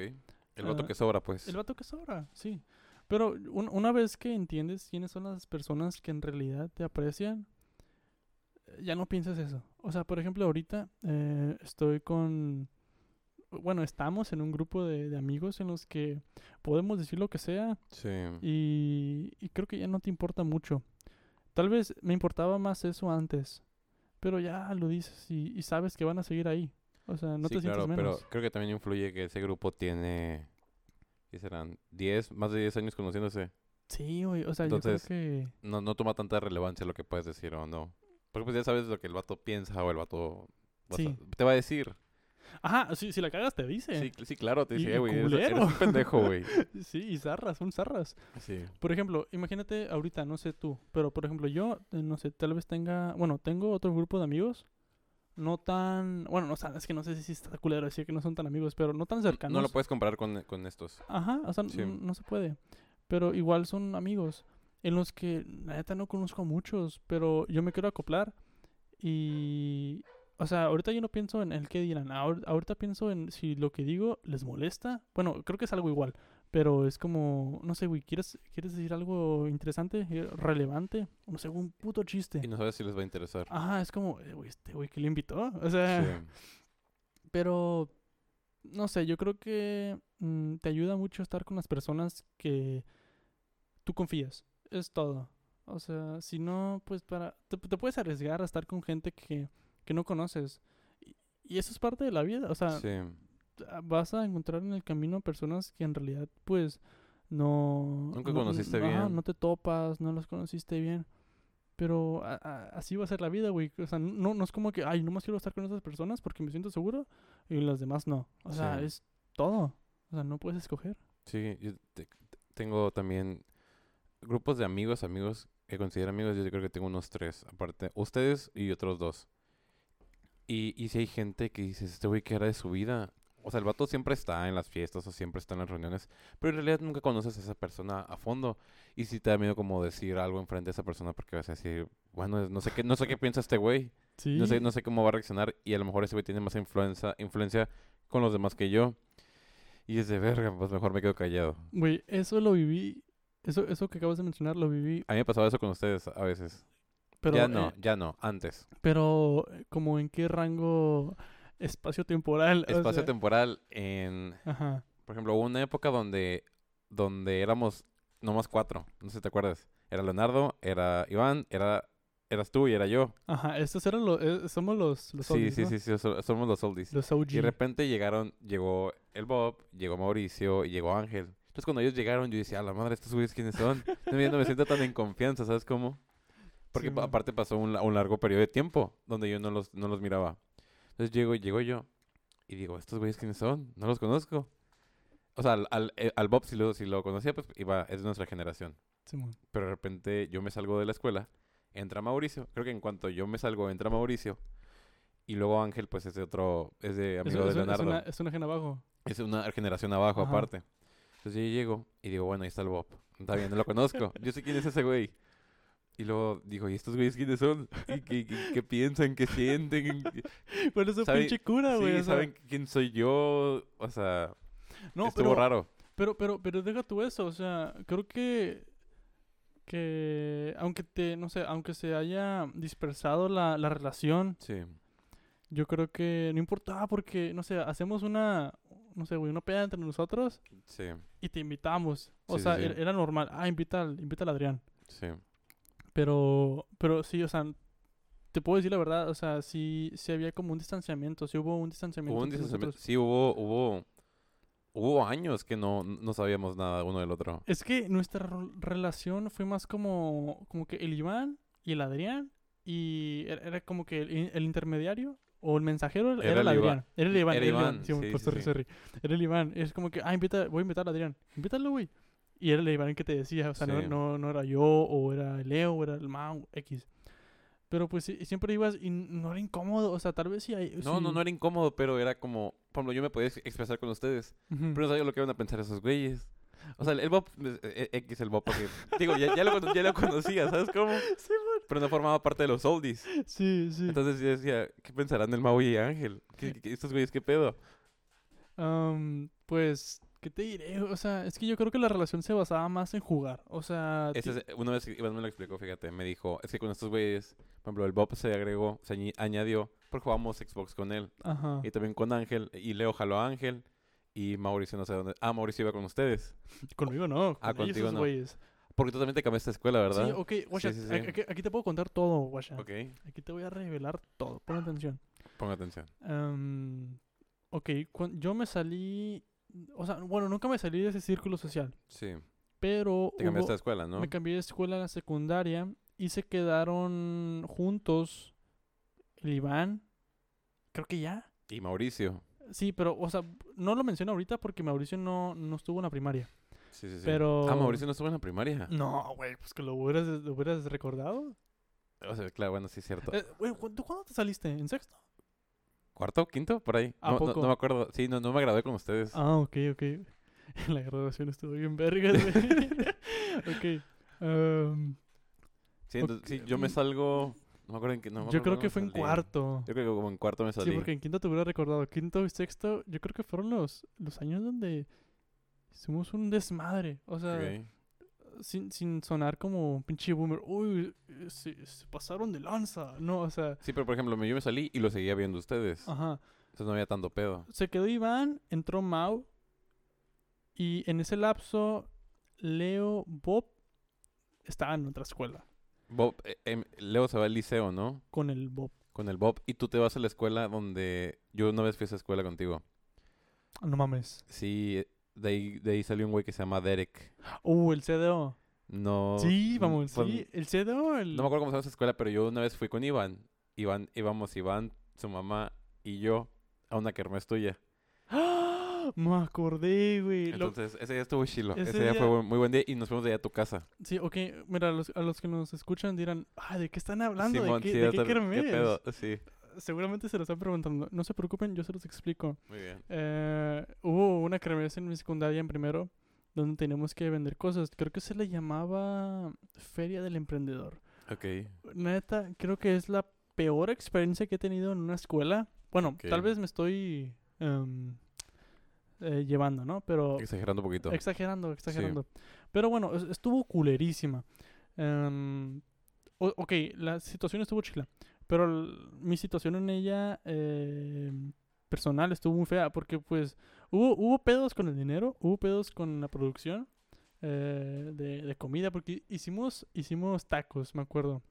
El voto Ah, que sobra, pues. El vato que sobra, sí. Pero un- una vez que entiendes quiénes son las personas que en realidad te aprecian, eh, ya no piensas eso. O sea, por ejemplo, ahorita eh, estoy con... Bueno, estamos en un grupo de, de amigos en los que podemos decir lo que sea Sí. y, y creo que ya no te importa mucho. Tal vez me importaba más eso antes, pero ya lo dices y, y sabes que van a seguir ahí. O sea, no sí, te claro, sientes pero menos. creo que también influye que ese grupo tiene, ¿qué serán? ¿10? Más de 10 años conociéndose. Sí, güey. O sea, Entonces, yo creo que... No, no toma tanta relevancia lo que puedes decir o no. Porque pues ya sabes lo que el vato piensa o el vato a- te va a decir. Ajá, sí, si la cagas te dice. Sí, sí, claro, te dice, "Eh, güey, eres, eres un pendejo, güey. Sí, y zarras, son zarras. Sí. Por ejemplo, imagínate ahorita, no sé tú, pero por ejemplo yo, eh, no sé, tal vez tenga, bueno, tengo otro grupo de amigos, no tan, bueno, no, sé, es que no sé si está culero decir que no son tan amigos, pero no tan cercanos. No lo puedes comparar con, con estos. Ajá, o sea, Sí. no se puede. Pero igual son amigos en los que la neta no conozco a muchos, pero yo me quiero acoplar y o sea, ahorita yo no pienso en el qué dirán, ahor- ahorita pienso en si lo que digo les molesta. Bueno, creo que es algo igual, pero es como, no sé, güey, ¿quieres, ¿quieres decir algo interesante, eh, relevante? No sé, un puto chiste. Y no sabes si les va a interesar. Ajá, es como, eh, güey, este güey que le invitó. O sea, Sí. pero no sé, yo creo que mm, te ayuda mucho estar con las personas que tú confías. Es todo. O sea, si no, pues para te, te puedes arriesgar a estar con gente que, que no conoces. Y, y eso es parte de la vida. O sea, Sí. Ah, vas a encontrar en el camino personas que en realidad, pues, no... Nunca no- conociste ajá, bien. no te topas, no los conociste bien. Pero a- a- así va a ser la vida, güey. O sea, no, no es como que, ay, nomás quiero estar con esas personas porque me siento seguro y las demás no. O sea, Sí. es todo. O sea, no puedes escoger. Sí, yo te- te- tengo también grupos de amigos, amigos que considero amigos, yo creo que tengo unos tres, aparte, ustedes y otros dos. Y, y si hay gente que dices, este güey, ¿qué era de su vida? O sea, el vato siempre está en las fiestas o siempre está en las reuniones, pero en realidad nunca conoces a esa persona a fondo. Y si te da miedo como decir algo enfrente de esa persona porque vas a decir, bueno, no sé qué, no sé qué piensa este güey. Sí. No sé, no sé cómo va a reaccionar y a lo mejor ese güey tiene más influencia, influencia con los demás que yo. Y es de verga, pues mejor me quedo callado. Güey, eso lo viví. Eso, eso que acabas de mencionar lo viví. A mí me pasaba eso con ustedes a veces. Pero, ya no, eh, ya no, antes. pero, eh, como en qué rango espacio-temporal. O Espacio sea, temporal en... Ajá. Por ejemplo, hubo una época donde, donde éramos nomás cuatro. No sé si te acuerdas. Era Leonardo, era Iván, era, eras tú y era yo. Ajá, estos eran los. eh, somos los. los sí, oldies, sí, ¿no? sí, sí, so- somos los oldies. Los OG. Y de repente llegaron, llegó el Bob, llegó Mauricio y llegó Ángel. Entonces cuando ellos llegaron yo decía, a la madre, estos güeyes quiénes son. no, me- siento tan en confianza, ¿sabes cómo? Porque Sí, aparte pasó un, un largo periodo de tiempo donde yo no los, no los miraba. Entonces llego, llego yo y digo, ¿estos güeyes quiénes son? No los conozco. O sea, al, al, eh, al Bob si lo, si lo conocía, pues iba, es de nuestra generación. Pero de repente yo me salgo de la escuela, entra Mauricio. Creo que en cuanto yo me salgo, entra Mauricio. Y luego Ángel, pues es de otro, es de amigo Es- de es, es Leonardo. una, es una gen abajo. Es una generación abajo, Ajá. aparte. Entonces yo llego y digo, bueno, ahí está el Bob. Está bien, no lo conozco. Yo sé quién es ese güey. Y luego digo, ¿y estos güeyes quiénes son? ¿Y qué, qué- qué piensan? ¿Qué sienten? Bueno, eso ¿Sabe- pinche cura, güey. sí, o sea, ¿saben quién soy yo? O sea, no, estuvo pero, raro. pero, pero, pero deja tú eso. O sea, creo que. Que. Aunque te. No sé, aunque se haya dispersado la, la relación. Sí, Yo creo que no importaba porque, no sé, hacemos una. No sé, güey, una peda entre nosotros sí, y te invitamos. O Sí, sea, sí. era, era normal. Ah, invita al, invita al Adrián. sí. Pero, pero sí, o sea, te puedo decir la verdad, o sea, sí, sí había como un distanciamiento, sí hubo un distanciamiento. Hubo un entre distanciamiento. nosotros. Sí, hubo, hubo, hubo años que no, no sabíamos nada uno del otro. Es que nuestra relación fue más como, como que el Iván y el Adrián, y era, era como que el, in- el intermediario o el mensajero era, Era el el Iván. Adrián. Era el Iván. Era el Iván, sí, sí, por sí, sorry, sí. sorry. Era el Iván. Es como que, ah, invita, voy a invitar al Adrián. Invítalo, güey. Y era el Iván que te decía, o sea, no, Sí. no, no era yo, o era el Leo, o era el Mau, X. Pero pues siempre ibas y no era incómodo, o sea, tal vez sí hay... No, no, sí- no era incómodo, pero era como, por ejemplo, yo me podía ex- expresar con ustedes, Ujú. pero no sabía lo que iban a pensar esos güeyes. O sea, el, el Bob, eh, eh, X el Bob, porque, digo, ya, ya, lo, ya lo conocía, ¿sabes cómo? Sí, Pero no formaba parte de los oldies. Sí, sí. Entonces yo decía, ¿qué pensarán del Maui y Ángel? ¿Qué, qué- estos güeyes qué pedo? Am, pues, ¿qué te diré? O sea, es que yo creo que la relación se basaba más en jugar. O sea, es- una vez Iván me lo explicó, fíjate, me dijo, es que con estos güeyes, por ejemplo, el Bob se agregó, se añadió, porque jugábamos Xbox con él. Ajá. Y también con Ángel, y Leo jaló a Ángel, y Mauricio no sé dónde. Ah, Mauricio iba con ustedes. Conmigo no. Ah, ellos, contigo esos no. güeyes. Porque tú también te cambiaste de escuela, ¿verdad? Sí, ok, sí, sí. Aquí, aquí- aquí te puedo contar todo, guacha. Ok, Aquí te voy a revelar todo. Pon atención. ponga atención. Am, ok, yo me salí... O sea, bueno, nunca me salí de ese círculo social. Sí, Pero te cambiaste hubo- de escuela, ¿no? me cambié de escuela a la secundaria y se quedaron juntos el Iván. Creo que ya. Y Mauricio. Sí, pero, o sea, no lo menciono ahorita porque Mauricio no, no estuvo en la primaria. Sí, sí, sí. Pero- Ah, Mauricio no estuvo en la primaria. No, güey, pues que lo hubieras, lo hubieras recordado. O sea, claro, bueno, sí es cierto. Eh, güey, ¿cu- ¿tú cuándo te saliste? ¿En sexto? ¿Cuarto? ¿Quinto? Por ahí. ¿A no, no- poco? no me acuerdo. Sí, no, no me gradué con ustedes. Ah, ok, ok. La graduación estuvo bien vergas, güey. ok. am, sí, entonces, ok, sí, yo me mm, salgo... No me acuerdo en qué... No me yo creo que fue en cuarto. Yo creo que como en cuarto me salí. Sí, porque en quinto te hubiera recordado. Quinto y sexto, yo creo que fueron los, los años donde hicimos un desmadre. O sea. Sin, sin sonar como un pinche boomer. Uy, se, se pasaron de lanza. No, o sea, Sí, pero por ejemplo, me- yo me salí y lo seguía viendo ustedes. ajá. Entonces no había tanto pedo. Se quedó Iván, entró Mau. Y en ese lapso, Leo, Bob estaban en otra escuela. Bob, eh, em, Leo se va al liceo, ¿no? Con el Bob. Con el Bob. Y tú te vas a la escuela donde... Yo una vez fui a esa escuela contigo. No mames. Sí, de ahí, de ahí salió un güey que se llama Derek. Uh, el CDO. No. Sí, vamos, pues, sí. El CDO, el... No me acuerdo cómo se llama esa escuela, pero yo una vez fui con Iván. Iván, íbamos Iván, su mamá y yo a una kermés tuya. ¡Ah! Me acordé, güey. Lo- Entonces, ese día estuvo chilo. ese Ese, día fue día- muy buen día y nos fuimos de allá a tu casa. Sí, ok. Mira, a los, a los que nos escuchan dirán, ah, ¿de qué están hablando? Simón, ¿De qué, sí, de qué kermés?" pedo? Sí, Seguramente se lo están preguntando. No se preocupen, yo se los explico. muy bien. Eh, hubo una kermés en mi secundaria en primero donde teníamos que vender cosas. Creo que se le llamaba Feria del Emprendedor. Ok. Neta, creo que es la peor experiencia que he tenido en una escuela. Bueno, tal vez me estoy em, eh, llevando, ¿no? Pero Exagerando un poquito. exagerando, exagerando. Pero bueno, es- estuvo culerísima. O- ok, la situación estuvo chila. Pero mi situación en ella em, personal estuvo muy fea porque pues hubo, hubo pedos con el dinero, hubo pedos con la producción eh, de, de comida porque hicimos, hicimos tacos, me acuerdo.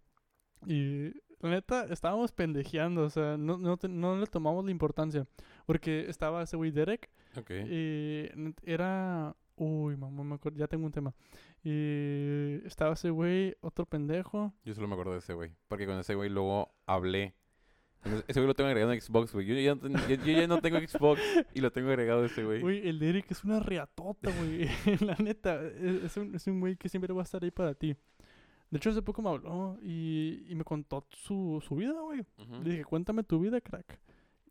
Y la neta, estábamos pendejeando, o sea, no, no, te- no le tomamos la importancia. Porque estaba ese güey Derek Ok. y era. Uy, mamá, me acuerdo, ya tengo un tema. Y estaba ese güey, otro pendejo. Yo solo me acuerdo de ese güey. Porque con ese güey luego hablé. Ese güey lo tengo agregado en Xbox, güey. Yo, ya no ten- yo- yo ya no tengo Xbox y lo tengo agregado ese güey. Güey, el Derek es una reatota, güey. la neta, es, es un, es un güey que siempre va a estar ahí para ti. De hecho, hace poco me habló y, y me contó su, su vida, güey. Le dije, cuéntame tu vida, crack.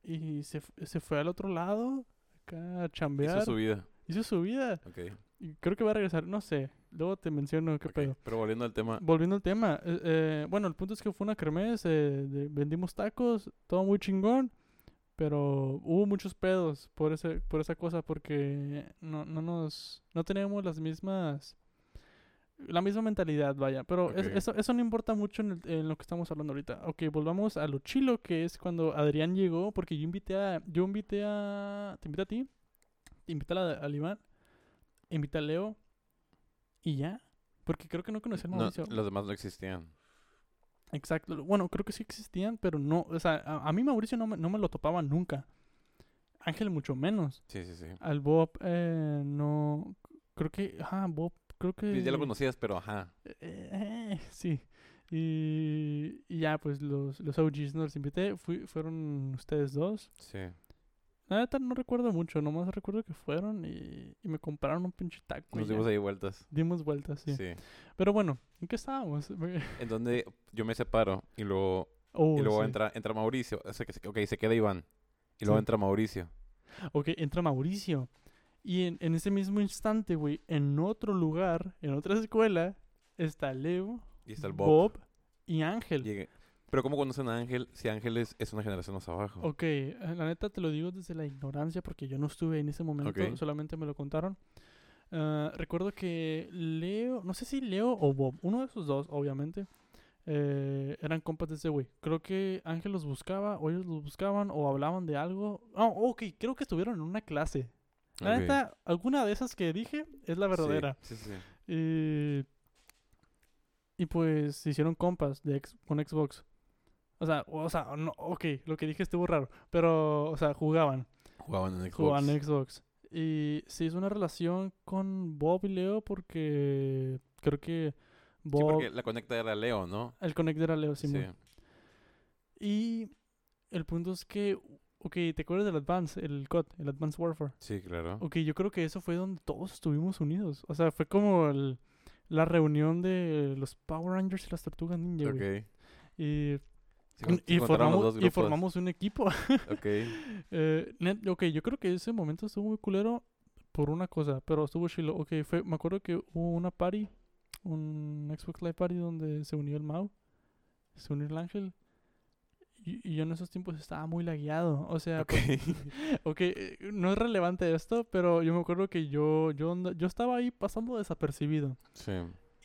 Y se fue al otro lado, acá a chambear. Hizo su vida. Hizo su vida. Ok. Y creo que va a regresar, no sé. Luego te menciono qué pedo. Pero volviendo al tema. Volviendo al tema, eh, eh, bueno, el punto es que fue una kermés, eh, de- vendimos tacos, todo muy chingón, pero hubo muchos pedos por ese, por esa cosa porque no, no nos, no teníamos las mismas, la misma mentalidad, vaya, pero es- eso, eso no importa mucho en, el- en lo que estamos hablando ahorita. Ok, volvamos a lo chilo que es cuando Adrián llegó, porque yo invité a, yo invité a, te invité a ti, te invité a la, al Iván, invité a Leo y ya. Porque creo que no conocía No, Mauricio. los demás no existían. Exacto. Bueno, creo que sí existían, pero no. O sea, a, a mí Mauricio no me, no me lo topaba nunca. Ángel mucho menos. Sí, sí, sí. Al Bob, eh, no. Creo que. Ajá, Bob, creo que. Sí, Ya lo conocías, pero ajá. Eh, eh, sí. Y, y ya, pues los, los OGs no los invité. Fui, fueron ustedes dos. Sí. La neta no recuerdo mucho, nomás recuerdo que fueron y, y me compraron un pinche taco. Nos dimos ahí vueltas. Dimos vueltas, sí. Sí. Pero bueno, ¿en qué estábamos? En donde yo me separo y luego, Oh, y luego sí. entra, entra Mauricio. O sea, que se- ok, se queda Iván. Y luego Sí. entra Mauricio. Ok, entra Mauricio. Y en, en ese mismo instante, güey, en otro lugar, en otra escuela, está Leo, Y está el Bob. y Ángel. Pero ¿cómo conocen a Ángel si Ángel es, es una generación más abajo? Ok, eh, la neta te lo digo desde la ignorancia porque yo no estuve en ese momento, solamente me lo contaron. Ah, recuerdo que Leo, no sé si Leo o Bob, uno de esos dos, obviamente, eh, eran compas de ese güey. Creo que Ángel los buscaba, o ellos los buscaban, o hablaban de algo. Ah, ok, creo que estuvieron en una clase. La neta, alguna de esas que dije es la verdadera. Sí, sí, sí. Y, y pues se hicieron compas de ex- con Xbox. O sea, o sea, no, ok, lo que dije estuvo raro. Pero, o sea, jugaban. Jugaban en Xbox. Jugaban en Xbox. Y se hizo una relación con Bob y Leo porque creo que Sí, Bob, porque la conecta era Leo, ¿no? el conector era Leo Sí. Simón. Y el punto es que, ok, ¿te acuerdas del Advance, el COD, el Advanced Warfare? Sí, claro. Ok, yo creo que eso fue donde todos estuvimos unidos. O sea, fue como el- la reunión de los Power Rangers y las Tortugas Ninja, güey. Ok. Y, Y formamos, y un equipo. Ok. Eh, net- ok, yo creo que ese momento estuvo muy culero por una cosa, pero estuvo chilo. Ok, fue, me acuerdo que hubo una party, un Xbox Live Party donde se unió el Mau, se unió el Ángel. Y, y yo en esos tiempos estaba muy lagueado. O sea, Ok. Ok, eh, no es relevante esto, pero yo me acuerdo que yo, yo, yo estaba ahí pasando desapercibido. sí.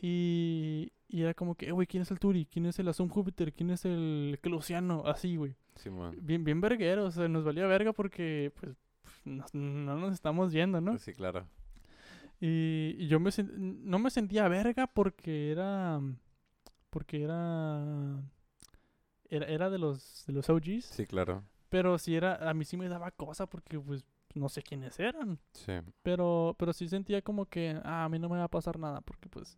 Y, y era como que, "Eh, güey, ¿quién es el Turi? ¿Quién es el Azum Júpiter? ¿Quién es el Luciano? Así, güey. Simón. Bien, bien verguero, o sea, nos valía verga porque, pues, nos- no nos estamos yendo, ¿no? Sí, claro. Y, y yo me no me sentía verga porque era, porque era, era, era de los, de los OGs. Sí, claro. Pero sí era, a mí sí me daba cosa porque pues no sé quiénes eran. Sí. Pero, pero sí sentía como que, ah, a mí no me va a pasar nada, porque pues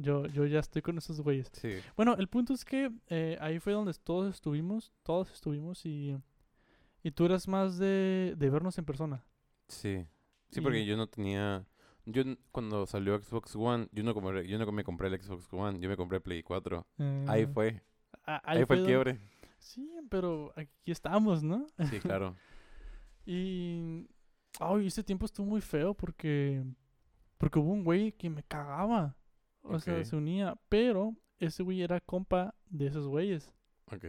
yo, yo ya estoy con esos güeyes. Sí. Bueno, el punto es que eh, ahí fue donde todos estuvimos, todos estuvimos y, y tú eras más de, de vernos en persona. Sí. Sí, porque yo no tenía... Yo cuando salió Xbox One, yo no, compré, yo no me compré el Xbox One, yo me compré Play 4. Ahí Eh, fue. Ahí, fue el donde- quiebre. Sí, pero aquí estamos, ¿no? Sí, claro. Y. Ay, ese tiempo estuvo muy feo porque. Porque hubo un güey que me cagaba. O sea, se unía. Pero ese güey era compa de esos güeyes. ok.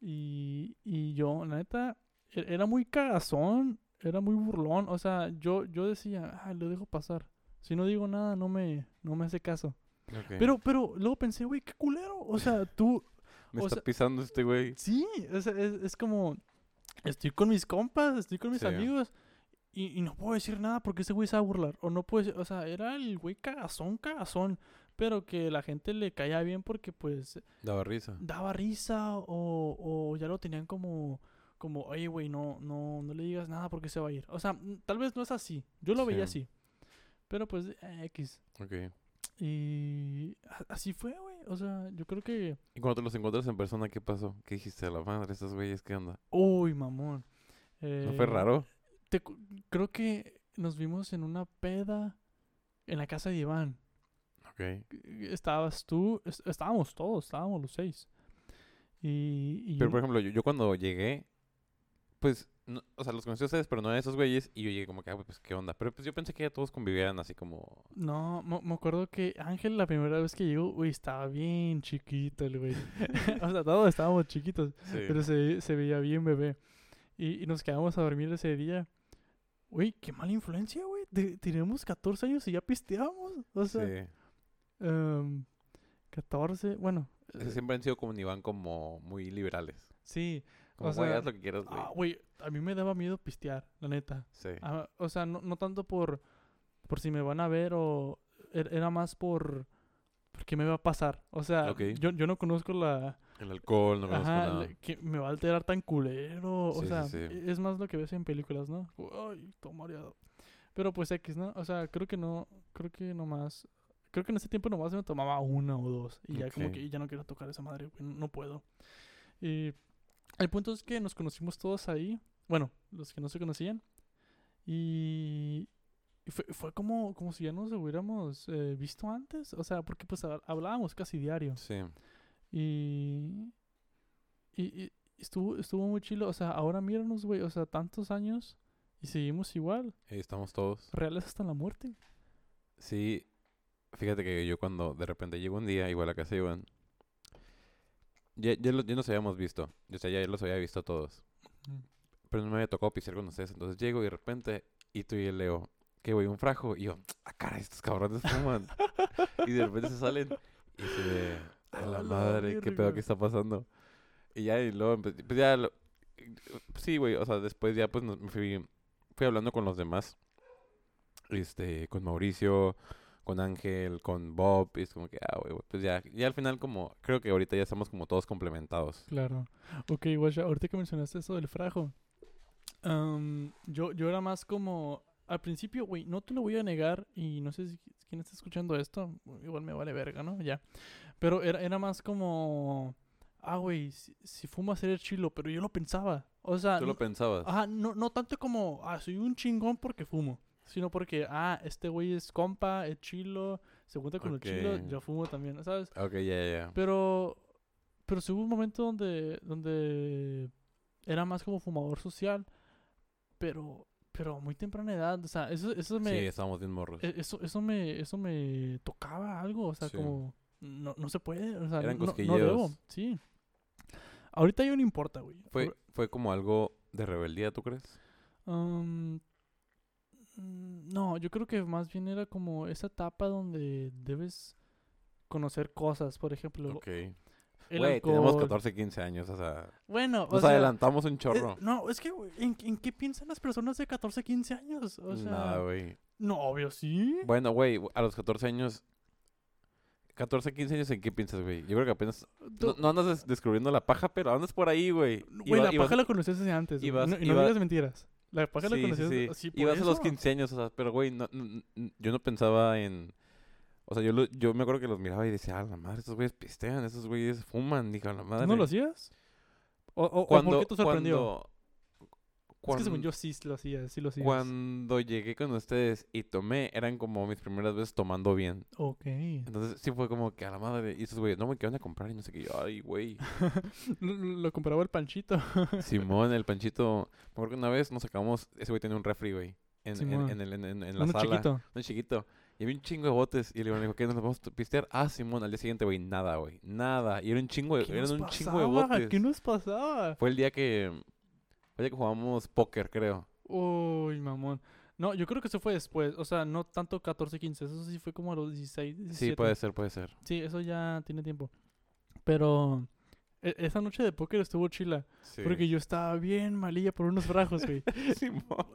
Y, y yo, la neta, e- era muy cagazón. Era muy burlón. O sea, yo, yo decía, ah, lo dejo pasar. Si no digo nada, no me, no me hace caso. ok. Pero, pero luego pensé, güey, qué culero. O sea, tú, me está sea- pisando este güey. Sí, o sea, es, es como, estoy con mis compas, estoy con mis Sí. amigos y, y no puedo decir nada porque ese güey se va a burlar. O no puedo decir- o sea, era el güey cagazón, cagazón, pero que la gente le caía bien porque pues Daba risa. daba risa o, o ya lo tenían como, como, oye güey, no, no, no le digas nada porque se va a ir. O sea, mm, tal vez no es así, yo lo veía Sí. así, pero pues eh, X. Ok. Y así fue, güey. O sea, yo creo que... Y cuando te los encuentras en persona, ¿qué pasó? ¿Qué dijiste a la madre? Estos güeyes, ¿qué onda? Uy, mamón. ¿No fue Eh, raro? Te creo que nos vimos en una peda en la casa de Iván. Ok. Estabas tú, es- estábamos todos, estábamos los seis. Y, y Pero, yo- por ejemplo, yo, yo cuando llegué, pues, no- o sea, los conocí a ustedes, pero no a esos güeyes. Y yo llegué como que, ah, güey, pues, ¿qué onda? Pero, pues, yo pensé que ya todos convivían así como... no, me acuerdo que Ángel la primera vez que llegó, uy, estaba bien chiquito el güey. o sea, todos estábamos chiquitos, Sí. pero se, se veía bien bebé. Y, y nos quedamos a dormir ese día. Uy, qué mala influencia, güey. Te- Tenemos 14 años y ya pisteamos. O sea, sí. em, 14, bueno. Es que eh, siempre han sido como un Iván como muy liberales. Sí. Como, O güey, sea, haz lo que quieras, güey. Ah, güey, a mí me daba miedo pistear, la neta. sí. Ah, o sea, no, no tanto por, por si me van a ver o... er- Era más por... por qué me va a pasar. O sea, yo, yo no conozco la... El alcohol, no conozco Ajá, nada. que me va a alterar tan culero. O sí, sea, sí. es más lo que ves en películas, ¿no? Ay, todo mareado. Pero pues X, ¿no? O sea, creo que no... Creo que nomás... Creo que en ese tiempo nomás me tomaba una o dos. Y ya como que ya no quiero tocar esa madre, güey, no, puedo. Y el punto es que nos conocimos todos ahí. Bueno, los que no se conocían. Y, fue, fue como, como si ya nos hubiéramos eh, visto antes. O sea, porque pues ha- hablábamos casi diario. Sí. Y, y, y estuvo, estuvo muy chilo. O sea, ahora míranos, güey. O sea, tantos años y seguimos igual. Ahí estamos todos. Reales hasta la muerte. Sí. Fíjate que yo cuando de repente llego un día, igual a casa Iván, ya, ya, lo- ya nos habíamos visto. O sea, ya los había visto todos. Pero no me había tocado pistear con ustedes. Entonces llego y de repente, y tú y el Leo, que güey, un frajo. Y yo, ah, cara, estos cabrones fuman. y de repente se salen y se a la la madre, qué pedo que está pasando. Y ya, y luego, pues ya, lo- sí, güey, o sea, después ya, pues, me fui, fui hablando con los demás. Este, con Mauricio, con Ángel, con Bob. Y es como que, ah, güey, pues ya, ya al final, como, creo que ahorita ya estamos como todos complementados. Claro. Ok, guacha, ahorita que mencionaste eso del frajo. am, yo, yo era más como. Al principio, güey, no te lo voy a negar. Y no sé si quién está escuchando esto. Igual me vale verga, ¿no? Ya. Pero era, era más como. Ah, güey, si, si fumo a ser el chilo. Pero yo lo pensaba. O sea. ¿Tú lo pensabas? Ajá, no, no tanto como, ah, soy un chingón porque fumo. Sino porque, ah, este güey es compa, es chilo, se junta con Ok. los chilos, yo fumo también, ¿sabes? Ok, ya, ya, ya. Pero, pero sí hubo un momento donde, donde era más como fumador social, pero, pero a muy temprana edad, o sea, eso, eso Sí, me, estábamos bien morros. e- eso, eso me, eso me tocaba algo, o sea, Sí. como, no, no se puede, o sea, Eran no, no debo, sí. Ahorita ya no importa, güey. ¿Fue, ¿Fue como algo de rebeldía, tú crees? Um, no, yo creo que más bien era como esa etapa donde debes conocer cosas, por ejemplo, Ok. Güey, tenemos alcohol. 14, 15 años, o sea... Bueno, o Nos sea, adelantamos un eh, chorro. no, es que, güey, ¿en, en qué piensan las personas de 14, 15 años? O sea, Nada, güey. no, obvio, sí. Bueno, güey, a los 14 años... 14, 15 años, ¿en qué piensas, güey? Yo creo que apenas... No, andas des- descubriendo la paja, pero andas por ahí, güey. Güey, la paja la conocías desde antes, no, y no digas mentiras. La paja la Sí, sí, conocías sí. así por Ibas a los eso. 15 años, o sea, pero güey, no, yo no pensaba en... O sea, yo, lo- yo me acuerdo que los miraba y decía, ah, la madre, estos güeyes pistean, estos güeyes fuman, dije, a la madre. ¿Tú no lo hacías? ¿O, o- o Cuando, por qué te sorprendió? cuando, es que según yo sí lo hacía, sí lo hacías. Cuando llegué con ustedes y tomé, eran como mis primeras veces tomando bien. Ok. Entonces sí fue como que a la madre. Y esos güeyes, no, güey, ¿qué van a comprar? Y no sé qué. Yo, ay, güey. lo, lo compraba el panchito. Simón, el panchito. Me acuerdo que una vez nos sacamos. Ese güey tenía un refri, güey. En, en, en, el- en, la Uno sala. chiquito. Un chiquito. Y había un chingo de botes. Y le digo, ¿qué nos vamos a pistear? Ah, Simón, al día siguiente, güey, nada, güey. Nada. Y era un chingo de, ¿Qué eran un chingo de pasaba? botes. ¿Qué nos pasaba? Fue el día que. Día que jugamos póker, creo. Uy, mamón. No, yo creo que eso fue después. O sea, no tanto 14, 15. Eso sí fue como a los 16, 17. Sí, puede ser, puede ser. Sí, eso ya tiene tiempo. Pero esa noche de póker estuvo chila. Sí. Porque yo estaba bien malilla por unos brajos, güey.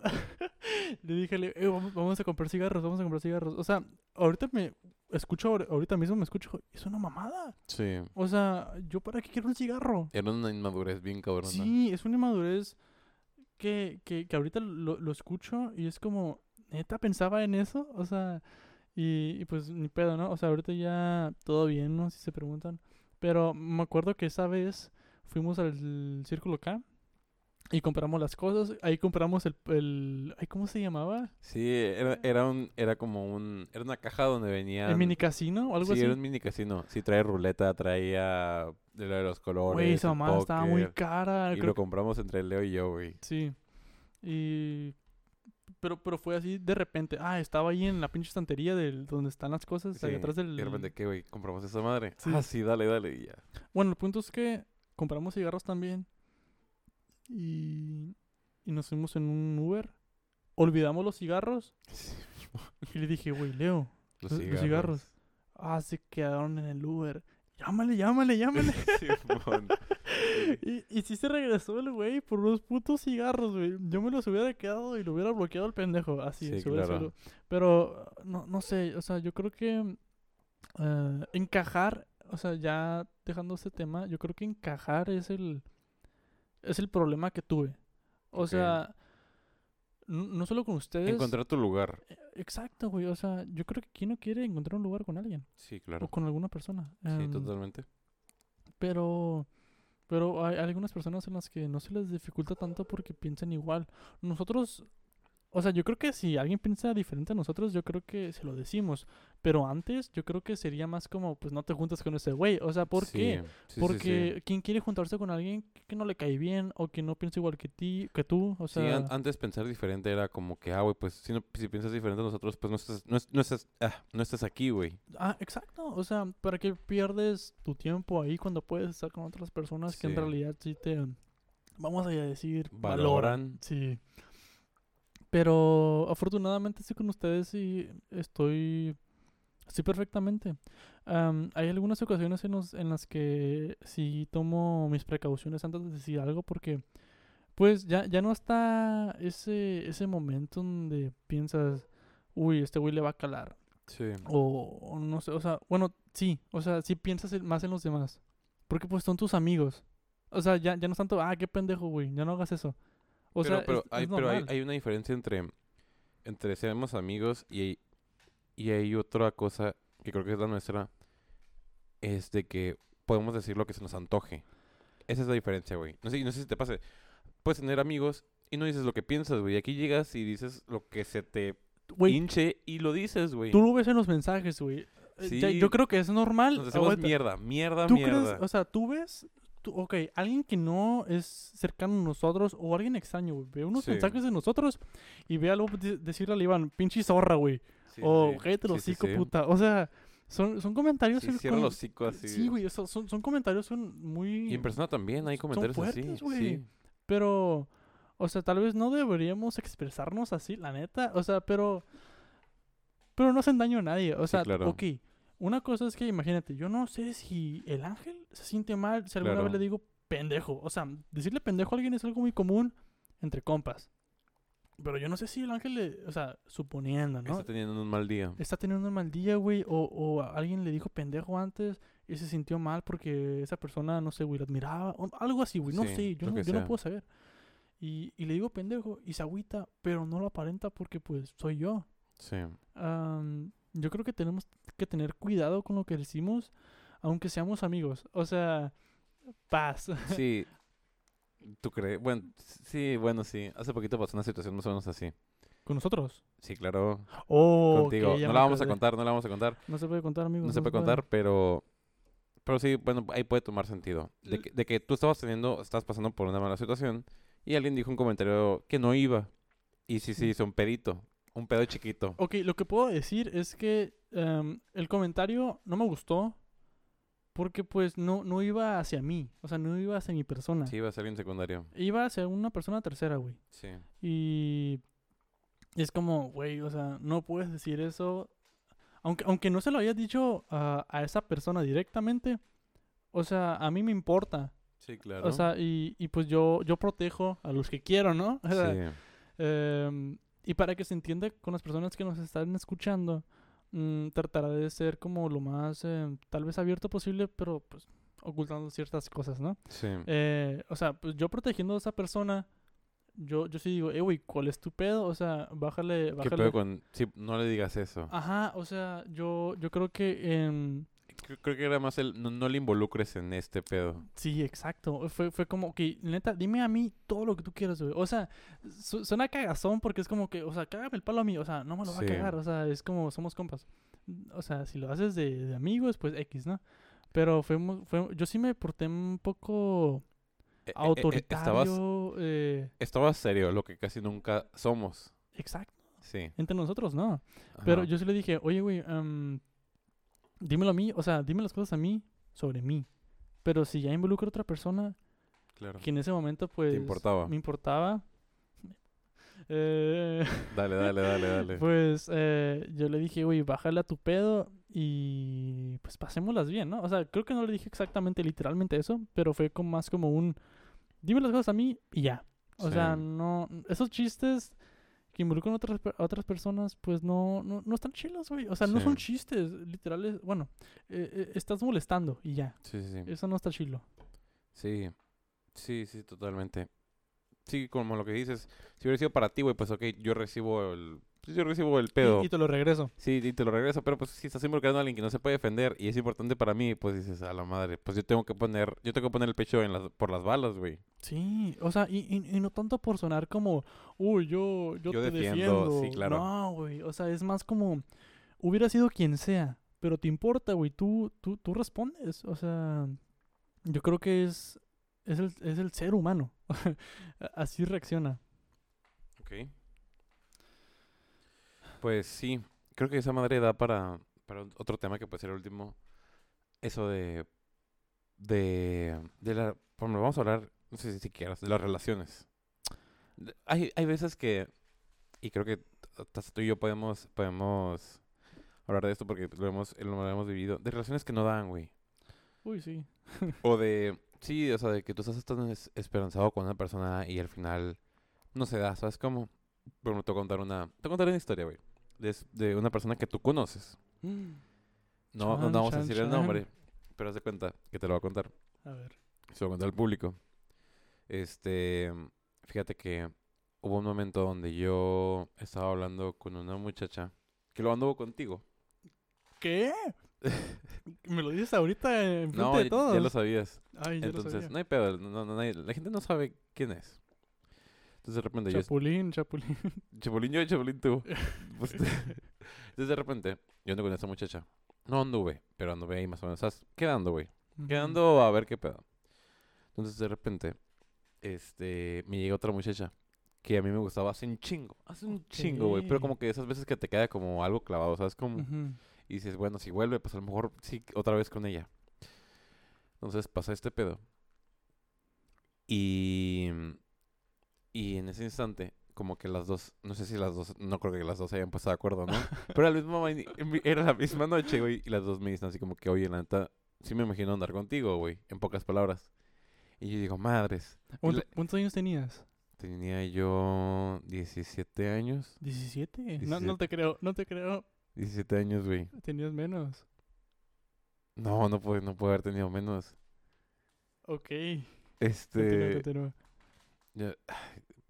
Le dije, "Eh, vamos, vamos a comprar cigarros, vamos a comprar cigarros. O sea, ahorita me escucho, ahor- ahorita mismo me escucho, es una mamada. Sí. O sea, ¿yo para qué quiero un cigarro? Era una inmadurez bien cabrona. Sí, es una inmadurez que, que, que ahorita lo, lo escucho y es como, neta, pensaba en eso. O sea, y, y pues ni pedo, ¿no? O sea, ahorita ya todo bien, ¿no? Si se preguntan. Pero me acuerdo que esa vez fuimos al Círculo K y compramos las cosas. Ahí compramos el... el ¿Cómo se llamaba? Sí, era, era un, era como un, era una caja donde venía. ¿El mini casino o algo sí, así? era un mini casino. Sí, trae ruleta, traía de lo de los colores. Güey, esa mamada estaba muy cara. Y creo lo que- compramos entre Leo y yo, güey. Sí. Y... Pero, pero fue así de repente. Ah, estaba ahí en la pinche estantería del, donde están las cosas, ahí atrás del... Y de repente, ¿qué, güey? ¿Compramos esa madre? Sí. Ah, sí, dale, dale, y ya. Bueno, el punto es que compramos cigarros también. Y... Y nos fuimos en un Uber. Olvidamos los cigarros. Y le dije, güey, Leo, Los Los- los cigarros. cigarros. ah, se quedaron en el Uber. Llámale, llámale, llámale. Y, y sí se regresó el güey por unos putos cigarros, güey. Yo me los hubiera quedado y lo hubiera bloqueado al pendejo. Así, Sí, hubiera claro. Pero, no, no sé, o sea, yo creo que eh, encajar, o sea, ya dejando este tema, yo creo que encajar es el, es el problema que tuve. O sea, no, no solo con ustedes. Encontrar tu lugar. eh, Exacto, güey. O sea, yo creo que quién no quiere encontrar un lugar con alguien Sí, o claro. con alguna persona. Sí, Em, totalmente. pero pero hay algunas personas en las que no se les dificulta tanto porque piensan igual. Nosotros, o sea, yo creo que si alguien piensa diferente a nosotros, yo creo que se lo decimos. Pero antes, yo creo que sería más como, pues no te juntas con ese güey. O sea, ¿por Sí, qué? sí, Porque sí. ¿quién quiere juntarse con alguien que no le cae bien o que no piensa igual que ti, que tú? O Sí, sea, an- antes pensar diferente era como que, ah, güey, pues si, no, si piensas diferente a nosotros, pues no estás, no, es- no estás, ah, no estás aquí, güey. Ah, exacto. O sea, ¿para qué pierdes tu tiempo ahí cuando puedes estar con otras personas que en realidad sí te, vamos a decir, valoran? Valoran. Sí. Pero afortunadamente estoy con ustedes y estoy, estoy perfectamente. Am, hay algunas ocasiones en, los- en las que sí tomo mis precauciones antes de decir algo porque pues ya, ya no está ese, ese momento donde piensas, uy, este güey le va a calar. Sí. O, o no sé, o sea, bueno, sí, o sea, sí piensas en- más en los demás. Porque pues son tus amigos. O sea, ya, ya no es tanto, ah, qué pendejo, güey, ya no hagas eso. O pero, sea, pero, es- es hay, pero hay, hay una diferencia entre, entre seremos amigos y, y hay otra cosa que creo que es la nuestra, es de que podemos decir lo que se nos antoje. Esa es la diferencia, güey. No sé, no sé si te pase. Puedes tener amigos y no dices lo que piensas, güey. Aquí llegas y dices lo que se te Güey, hinche y lo dices, güey. tú lo ves en los mensajes, güey. Eh, Sí. yo creo que es normal. Nos decimos Aguanta. mierda, mierda, ¿Tú mierda. crees, o sea, tú ves, tú, ok, alguien que no es cercano a nosotros o alguien extraño, güey, ve unos Sí. mensajes de nosotros y ve algo de- decirle al Iván, pinche zorra, güey. Sí, o sí. cállate los hocico, puta. O sea, son, son comentarios. Sí, cierra los hocico así. Sí, güey, son, son comentarios son muy... Y en persona también hay son comentarios fuertes, así. güey. Sí. Pero, o sea, tal vez no deberíamos expresarnos así, la neta. O sea, pero. Pero no hacen daño a nadie. O sea, claro. ok. Una cosa es que imagínate, yo no sé si el ángel se siente mal si alguna Claro. vez le digo pendejo. O sea, decirle pendejo a alguien es algo muy común entre compas. Pero yo no sé si el ángel le. O sea, suponiendo, ¿no? Está teniendo un mal día. está teniendo un mal día, güey, o, o alguien le dijo pendejo antes y se sintió mal porque esa persona, no sé, güey, la admiraba, o algo así, güey, no Sí, sé, yo, no, yo no puedo saber. Y, y le digo pendejo y se agüita, pero no lo aparenta porque pues soy yo. Sí. Am, yo creo que tenemos que tener cuidado con lo que decimos, aunque seamos amigos. O sea, paz. Sí. ¿Tú crees? Bueno, sí, bueno, sí. Hace poquito pasó una situación más o menos así. ¿Con nosotros? Sí, claro. Oh, contigo. no la vamos a contar, no la vamos a contar. No se puede contar, amigos. No se puede contar, pero... Pero sí, bueno, ahí puede tomar sentido. De que, de que tú estabas teniendo, estás pasando por una mala situación y alguien dijo un comentario que no iba. Y sí, sí, hizo un pedito. Un pedo chiquito. Ok, lo que puedo decir es que em, el comentario no me gustó porque pues no, no iba hacia mí, o sea, no iba hacia mi persona. Sí, iba a ser alguien secundario. Iba hacia una persona tercera, güey. Sí. Y es como, güey, o sea, no puedes decir eso. Aunque, aunque no se lo hayas dicho a, a esa persona directamente, o sea, a mí me importa. Sí, claro. O sea, y, y pues yo, yo protejo a los que quiero, ¿no? O sea, sí. Em, y para que se entienda con las personas que nos están escuchando, mm, tratará de ser como lo más em, tal vez abierto posible, pero pues ocultando ciertas cosas, ¿no? Sí. Eh, o sea, pues yo protegiendo a esa persona, yo, yo sí digo, eh, güey, ¿cuál es tu pedo? O sea, bájale, ¿Qué bájale. pedo con...? Sí, no le digas eso. Ajá, o sea, yo, yo creo que em, Creo, que era más el... No, no le involucres en este pedo. Sí, exacto. Fue, fue como que, neta, dime a mí todo lo que tú quieras, güey. O sea, su- suena cagazón porque es como que, o sea, cágame el palo a mí. O sea, no me lo va Sí. a cagar. O sea, es como, somos compas. O sea, si lo haces de, de amigos, pues X, ¿no? Pero fuimos, fue, yo sí me porté un poco Eh, eh, eh, autoritario. estabas, eh, estabas serio, lo que casi nunca somos. exacto. Sí. Entre nosotros, ¿no? Pero Ajá. yo sí le dije, oye, güey, em, dímelo a mí. O sea, dime las cosas a mí sobre mí. Pero si ya involucra a otra persona, Claro. que en ese momento pues importaba? me importaba eh, Dale, dale, dale, dale. pues eh, yo le dije güey bájale a tu pedo y pues pasémoslas bien no o sea creo que no le dije exactamente literalmente eso pero fue como más como un dime las cosas a mí y ya o sea Sí. no esos chistes que involucran a otras, a otras personas pues no, no, no están chilos güey. O sea no son chistes literales bueno eh, eh, estás molestando y ya. Sí, sí, sí. eso no está chilo. Sí, sí, sí, totalmente. Sí, como lo que dices, si hubiera sido para ti, güey, pues ok, yo recibo el... yo recibo el Y- pedo. y te lo regreso Sí, y te lo regreso, pero pues si estás involucrando a alguien que no se puede defender y es importante para mí, pues dices, a la madre, pues yo tengo que poner, yo tengo que poner el pecho en las, por las balas, güey. Sí, o sea, y, y, y no tanto por sonar como, uy, yo, yo, Yo te defiendo, defiendo. sí, claro. No, güey, o sea, es más como, hubiera sido quien sea, pero te importa, güey, tú, tú, tú respondes, o sea, yo creo que es, es, el, es el ser humano, así reacciona. Ok. Pues sí, creo que esa madre da para, para otro tema que puede ser el último. Eso de. De. De la. Por ejemplo, vamos a hablar, no sé si quieras, de las relaciones. De- Hay, hay veces que. Y creo que tú y yo podemos, podemos hablar de esto porque lo hemos, lo hemos vivido. De relaciones que no dan, güey. Uy, sí. O de, sí, o sea, de que tú estás tan es- esperanzado con una persona y al final no se da, ¿sabes cómo? Pero te voy a contar una, te voy a contar una historia, güey. De, una persona que tú conoces. No, no, Chan, vamos a chan, decir el nombre, pero haz de cuenta que te lo voy a contar. A ver. Se lo voy a contar al público. Este, fíjate que hubo un momento donde yo estaba hablando con una muchacha que lo anduvo contigo. ¿Qué? ¿Me lo dices ahorita en frente No, de todos? ya lo sabías. Ay, ya lo Entonces, sabía. no hay pedo, no, no, nadie- la gente no sabe quién es. Entonces de repente yo Chapulín, chapulín. Chapulín yo y Chapulín tú. Pues, Entonces de repente, yo ando con esa muchacha. No anduve, pero anduve ahí más o menos. ¿Sabes? Quedando, güey. Quedando a ver qué pedo. Entonces de repente, este, me llega otra muchacha que a mí me gustaba hace un chingo. Hace un chingo, güey. Pero como que esas veces que te queda como algo clavado, ¿sabes? Como, Ujú. y dices, bueno, si vuelve, pues a lo mejor sí, otra vez con ella. Entonces pasa este pedo. Y. Y en ese instante, como que las dos, no sé si las dos, no creo que las dos se hayan puesto de acuerdo, ¿no? Pero al mismo era la misma noche, güey, y las dos me dicen así como que, oye, la neta, sí me imagino andar contigo, güey, en pocas palabras. Y yo digo, madres. Y ¿Cuánto- la- ¿Cuántos años tenías? tenía yo 17 años. ¿17? No, no 17. te creo, no te creo. 17 años, güey. Tenías menos. No, no puede, no puede haber tenido menos. Ok. Este. Continúa, continúa. Ya,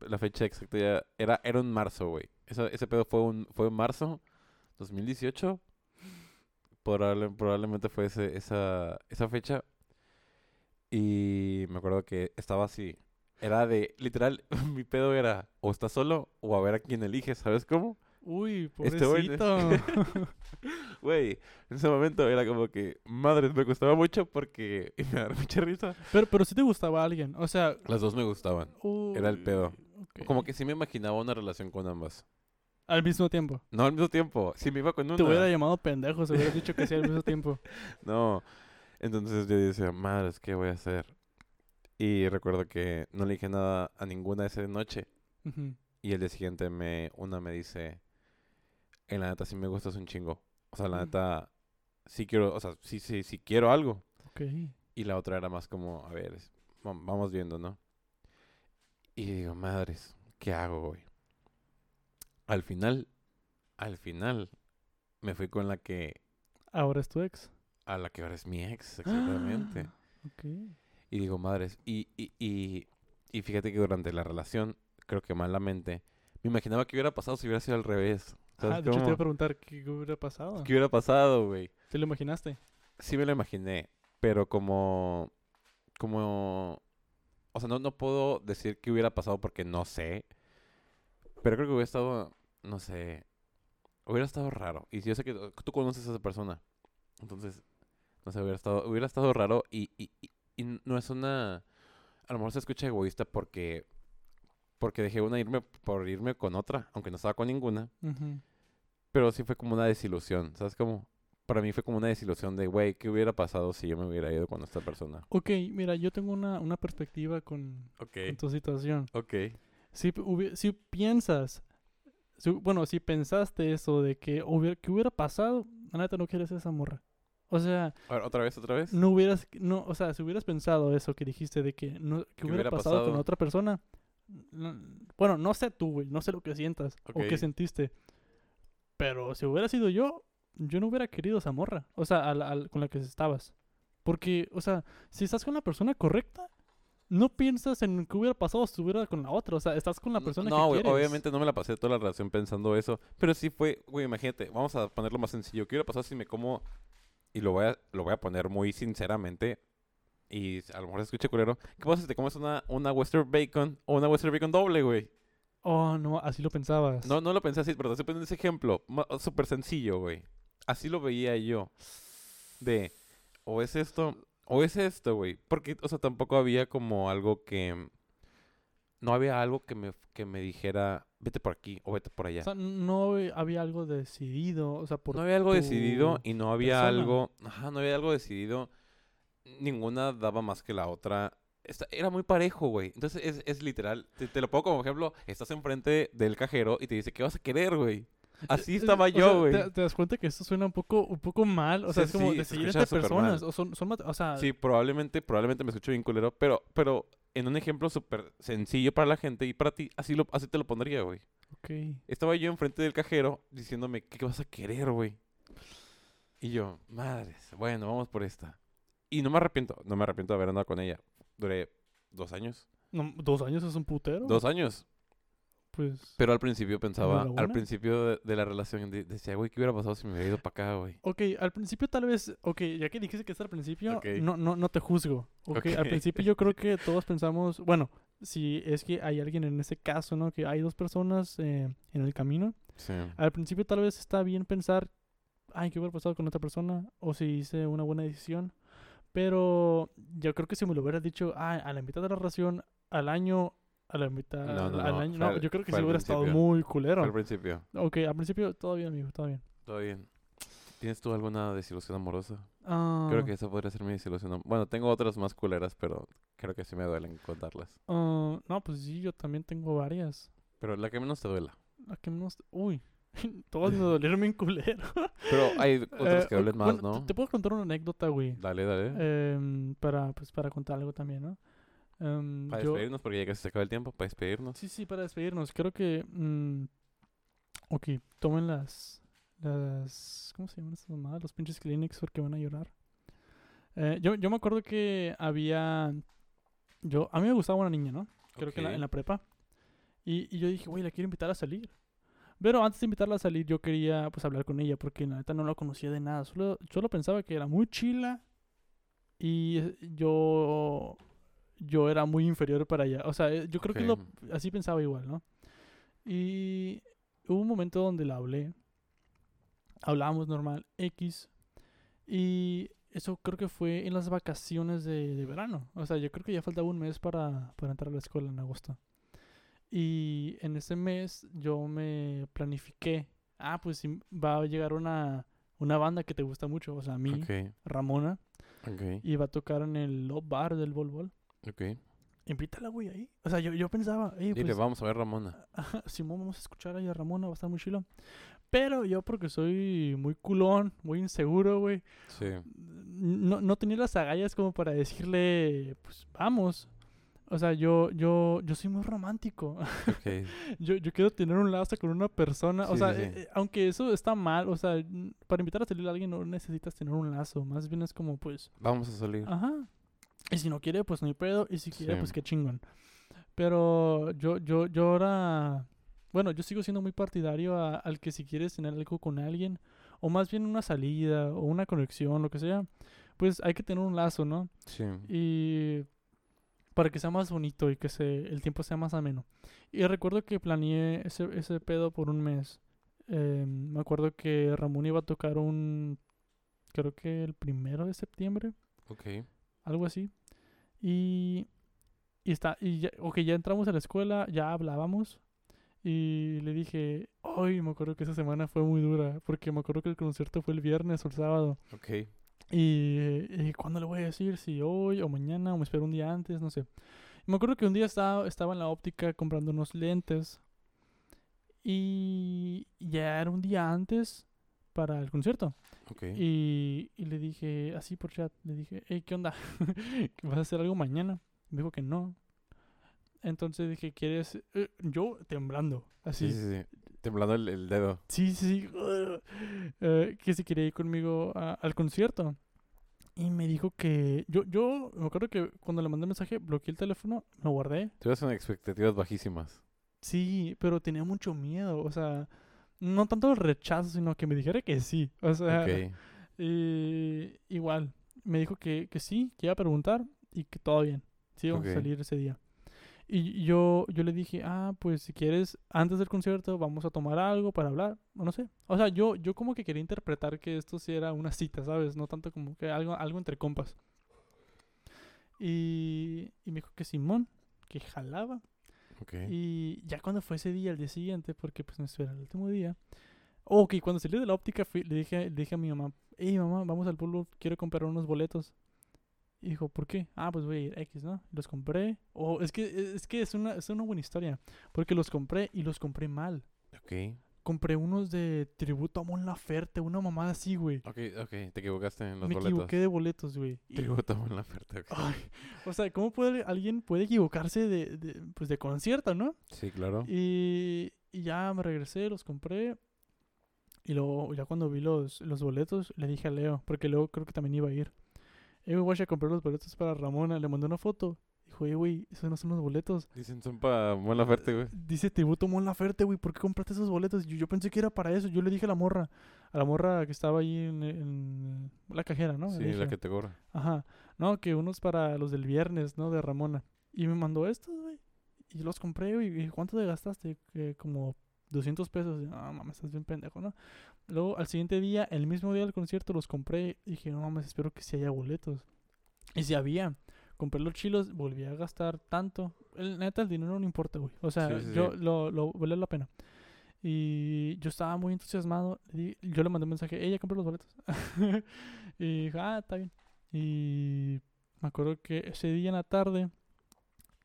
la fecha exacta ya. Era, era en marzo, güey. Ese pedo fue, un, fue en marzo 2018. Probable- probablemente fue ese, esa, esa fecha. Y me acuerdo que estaba así. Era de, literal, mi pedo era o estás solo o a ver a quién eliges, ¿sabes cómo? Uy, Este güey- pobrecito. Güey, en ese momento era como que, madre, me gustaba mucho porque y me daba mucha risa. pero, pero sí te gustaba alguien. O sea. Las dos me gustaban. Era el pedo. Como que sí me imaginaba una relación con ambas. Al mismo tiempo. No al mismo tiempo. Si me iba con una. Te hubiera llamado pendejo si hubieras dicho que sí al mismo tiempo. No. Entonces yo decía, madres, ¿qué voy a hacer? Y recuerdo que no le dije nada a ninguna esa noche. Y el día siguiente me, una me dice, en la neta sí me gustas un chingo. O sea, la neta sí quiero, o sea, sí, sí, sí quiero algo. Ok. Y la otra era más como, a ver, vamos viendo, ¿no? Y digo, madres, ¿qué hago, güey? Al final, al final, me fui con la que, Ahora es tu ex. a la que ahora es mi ex, exactamente. Ok. Y digo, madres, y, y, y, y fíjate que durante la relación, creo que malamente, me imaginaba que hubiera pasado si hubiera sido al revés. ¿Sabes Ah, de hecho te iba a preguntar qué qué hubiera pasado. ¿Qué hubiera pasado, güey? ¿Te lo imaginaste? Sí me lo imaginé, pero como, como, o sea, no, no puedo decir qué hubiera pasado porque no sé, pero creo que hubiera estado, no sé, hubiera estado raro. Y yo sé que tú- conoces a esa persona, entonces, no sé, hubiera estado, hubiera estado raro y, y, y, y no es una, a lo mejor se escucha egoísta porque, porque dejé una irme por irme con otra, aunque no estaba con ninguna. Pero sí fue como una desilusión, ¿sabes cómo? Para mí fue como una desilusión de, güey, ¿qué hubiera pasado si yo me hubiera ido con esta persona? Ok, mira, yo tengo una, una perspectiva con, con tu situación. ok. Si, si piensas, si- bueno, si pensaste eso de que hubiera, que hubiera pasado, la neta no quieres esa morra. O sea, A ver, ¿otra vez, otra vez? no hubieras, no, o sea, si hubieras pensado eso que dijiste de que, no, que hubiera, hubiera pasado, con pasado? otra persona, no- bueno, no sé tú, güey, no sé lo que sientas o qué sentiste, pero si hubiera sido yo, yo no hubiera querido esa morra, o sea, al- al- con la que estabas, porque, o sea, si estás con la persona correcta, no piensas en qué hubiera pasado si estuviera con la otra, o sea, estás con la No- persona no, que güey, quieres. obviamente no me la pasé toda la relación pensando eso, pero sí fue, güey, imagínate, vamos a ponerlo más sencillo. ¿Qué hubiera pasado si me como, y lo voy a, lo voy a poner muy sinceramente, y a lo mejor se escucha culero, ¿qué pasa si te comes una, una Western Bacon o una Western Bacon doble, güey? Oh, no, así lo pensabas. No, no lo pensé así, pero te estoy poniendo ese ejemplo. Súper sencillo, güey. Así lo veía yo. De, o es esto, o es esto, güey. Porque, o sea, tampoco había como algo que... No había algo que me, que me dijera, vete por aquí o vete por allá. O sea, no había algo decidido, o sea, por no había algo decidido y no había persona. algo... Ajá, no había algo decidido. Ninguna daba más que la otra. Era muy parejo, güey. Entonces es, es literal. Te, te lo pongo como ejemplo. Estás enfrente del cajero y te dice, ¿qué vas a querer, güey? Así Eh, estaba o yo, sea, güey. te, te das cuenta que esto suena un poco, un poco mal, o sea, Sí, es como sí, se decidir escucha entre súper personas, mal. o son, o sea, Sí, probablemente, probablemente me escucho bien culero, pero, pero en un ejemplo súper sencillo para la gente y para ti, así, lo, así te lo pondría, güey. ok. Estaba yo enfrente del cajero diciéndome, ¿qué, qué vas a querer, güey? Y yo, madres, bueno, vamos por esta. Y no me arrepiento, no me arrepiento de haber andado con ella. Duré dos años. No, dos años es un putero. Dos años. Pues, Pero al principio pensaba, al principio de, de la relación, de- decía, güey, ¿qué hubiera pasado si me hubiera ido para acá, güey? ok, al principio tal vez, ok, ya que dijiste que es al principio, Ok. no, no, no te juzgo, ok, al principio yo creo que todos pensamos, bueno, si es que hay alguien en ese caso, ¿no? Que hay dos personas eh, en el camino, Sí. Al principio tal vez está bien pensar, ay, ¿qué hubiera pasado con otra persona? O si hice una buena decisión. Pero yo creo que si me lo hubieras dicho, ay, a la mitad de la relación, al año, a la mitad, No, no, al no, año, no, al- yo creo que sí hubiera estado muy Fue culero. al principio. Ok, al principio todo bien, amigo, todo bien. Todo bien. ¿Tienes tú alguna desilusión amorosa? Ah, Creo que esa podría ser mi desilusión. Bueno, tengo otras más culeras, pero creo que sí me duelen contarlas. ah, no, pues sí, yo también tengo varias. Pero la que menos te duela. ¿A qué menos? Uy, todas me dolieron bien culero. Pero hay otras Eh, que duelen más, bueno, te- ¿no? Te puedo contar una anécdota, güey. Dale, dale. Em, para, pues, para contar algo también, ¿no? Em, para yo- despedirnos, porque ya casi se acaba el tiempo. Para despedirnos. Sí, sí, para despedirnos. Creo que... mm, ok, tomen las... las ¿Cómo se llaman esas mamadas? Los pinches clinics porque van a llorar. Eh, yo, yo me acuerdo que había... Yo, a mí me gustaba una niña, ¿no? Creo que en la, en la prepa. Y, y yo dije, güey, la quiero invitar a salir. Pero antes de invitarla a salir, yo quería pues hablar con ella porque la neta no la conocía de nada. Solo, solo pensaba que era muy chila y yo yo era muy inferior para ella. O sea, eh, yo creo que lo, así pensaba igual, ¿no? Y hubo un momento donde la hablé. Hablábamos normal, X. Y eso creo que fue en las vacaciones de, de verano. O sea, yo creo que ya faltaba un mes para, para entrar a la escuela en agosto. Y en ese mes yo me planifiqué. Ah, pues va a llegar una, una banda que te gusta mucho. O sea, a mí, Ok, Ramona. ok, Y va a tocar en el Love Bar del Bol Bol. Ok. Invítala, güey, ahí. O sea, yo, yo pensaba, "Ey, Dile, pues, vamos a ver Ramona. Simón, vamos a escuchar ahí a Ramona, va a estar muy chilo. Pero yo, porque soy muy culón, muy inseguro, güey, Sí. no, no tenía las agallas como para decirle, pues vamos. O sea, yo, yo, yo soy muy romántico. Ok. yo, yo quiero tener un lazo con una persona. o Sí, sea, sí, sí. eh, eh, aunque eso está mal, o sea, para invitar a salir a alguien no necesitas tener un lazo. Más bien es como, pues, Vamos a salir. Ajá. Y si no quiere, pues no hay pedo. Y si quiere, Sí. pues qué chingón. Pero yo, yo, yo ahora. Bueno, yo sigo siendo muy partidario a- al que si quieres tener algo con alguien, o más bien una salida, o una conexión, lo que sea, pues hay que tener un lazo, ¿no? Sí. Y para que sea más bonito y que se, el tiempo sea más ameno. Y recuerdo que planeé ese, ese pedo por un mes. Eh, me acuerdo que Ramón iba a tocar un, creo que el primero de septiembre Ok. Algo así. Y, y está, y ya, ok, ya entramos a la escuela, ya hablábamos. Y le dije, ay, me acuerdo que esa semana fue muy dura, porque me acuerdo que el concierto fue el viernes o el sábado. Ok. Y, y ¿cuándo le voy a decir? Si hoy o mañana o me espero un día antes, no sé. Y me acuerdo que un día estaba, estaba en la óptica comprando unos lentes. Y ya era un día antes para el concierto. Ok. Y, y le dije, así por chat, le dije, hey, ¿qué onda? ¿Vas a hacer algo mañana? Me dijo que no. Entonces dije, ¿quieres...? eh, yo temblando, así. Sí, sí, sí. Temblando el, el dedo. Sí, sí, sí. eh, que si quería ir conmigo a- al concierto. Y me dijo que... Yo, yo me acuerdo que cuando le mandé el mensaje, bloqueé el teléfono, lo guardé. Tuvieras unas expectativas bajísimas. Sí, pero tenía mucho miedo. O sea, no tanto el rechazo, sino que me dijera que sí. O sea, igual, me dijo que, que sí, que iba a preguntar y que todo bien. Sí, vamos a salir ese día. Y yo, yo le dije, ah, pues si quieres, antes del concierto vamos a tomar algo para hablar, o no sé. O sea, yo, yo como que quería interpretar que esto sí era una cita, ¿sabes? No tanto como que algo, algo entre compas. Y, y me dijo que Simón, que jalaba. Ok. Y ya cuando fue ese día, el día siguiente, porque pues no era el último día. Ok, cuando salí de la óptica fui- le, dije, le dije a mi mamá, hey mamá, vamos al pueblo, quiero comprar unos boletos. Y dijo, ¿por qué? Ah, pues voy a ir X, ¿no? Los compré. Oh, es que es que es una, es una buena historia. Porque los compré y los compré mal. Ok. Compré unos de tributo a Mon Laferte, una mamada así, güey. Ok, ok. Te equivocaste en los Me boletos. equivoqué de boletos, güey. Tributo a Mon Laferte, ok. Ay, o sea, ¿cómo puede alguien puede equivocarse de, de, pues de concierto, no? Sí, claro. Y, y ya me regresé, los compré. Y luego, ya cuando vi los, los boletos, le dije a Leo, porque Leo creo que también iba a ir. Eh, güey, a comprar los boletos para Ramona. Le mandé una foto. Dijo, eh, güey, esos no son los boletos. Dicen son para Mon Laferte, güey. Dice tributo Mon Laferte, güey, ¿por qué compraste esos boletos? Yo, yo pensé que era para eso. Yo le dije a la morra, a la morra que estaba ahí en, en la cajera, ¿no? Sí, la que te cobra. Ajá. No, que unos para los del viernes, ¿no? De Ramona. Y me mandó estos, güey. Y los compré, güey. ¿cuánto te gastaste? Que como 200 pesos. No, mames, estás bien pendejo, ¿no? Luego, al siguiente día, el mismo día del concierto, los compré. Y dije, no mames, espero que sí haya boletos. Y si había. Compré los chilos, volví a gastar tanto. El, neta, el dinero no importa, güey. O sea, Sí, sí, yo sí. lo, lo vale la pena. Y yo estaba muy entusiasmado. di- yo le mandé un mensaje, ella compré los boletos. y dijo, ah, está bien. Y me acuerdo que ese día en la tarde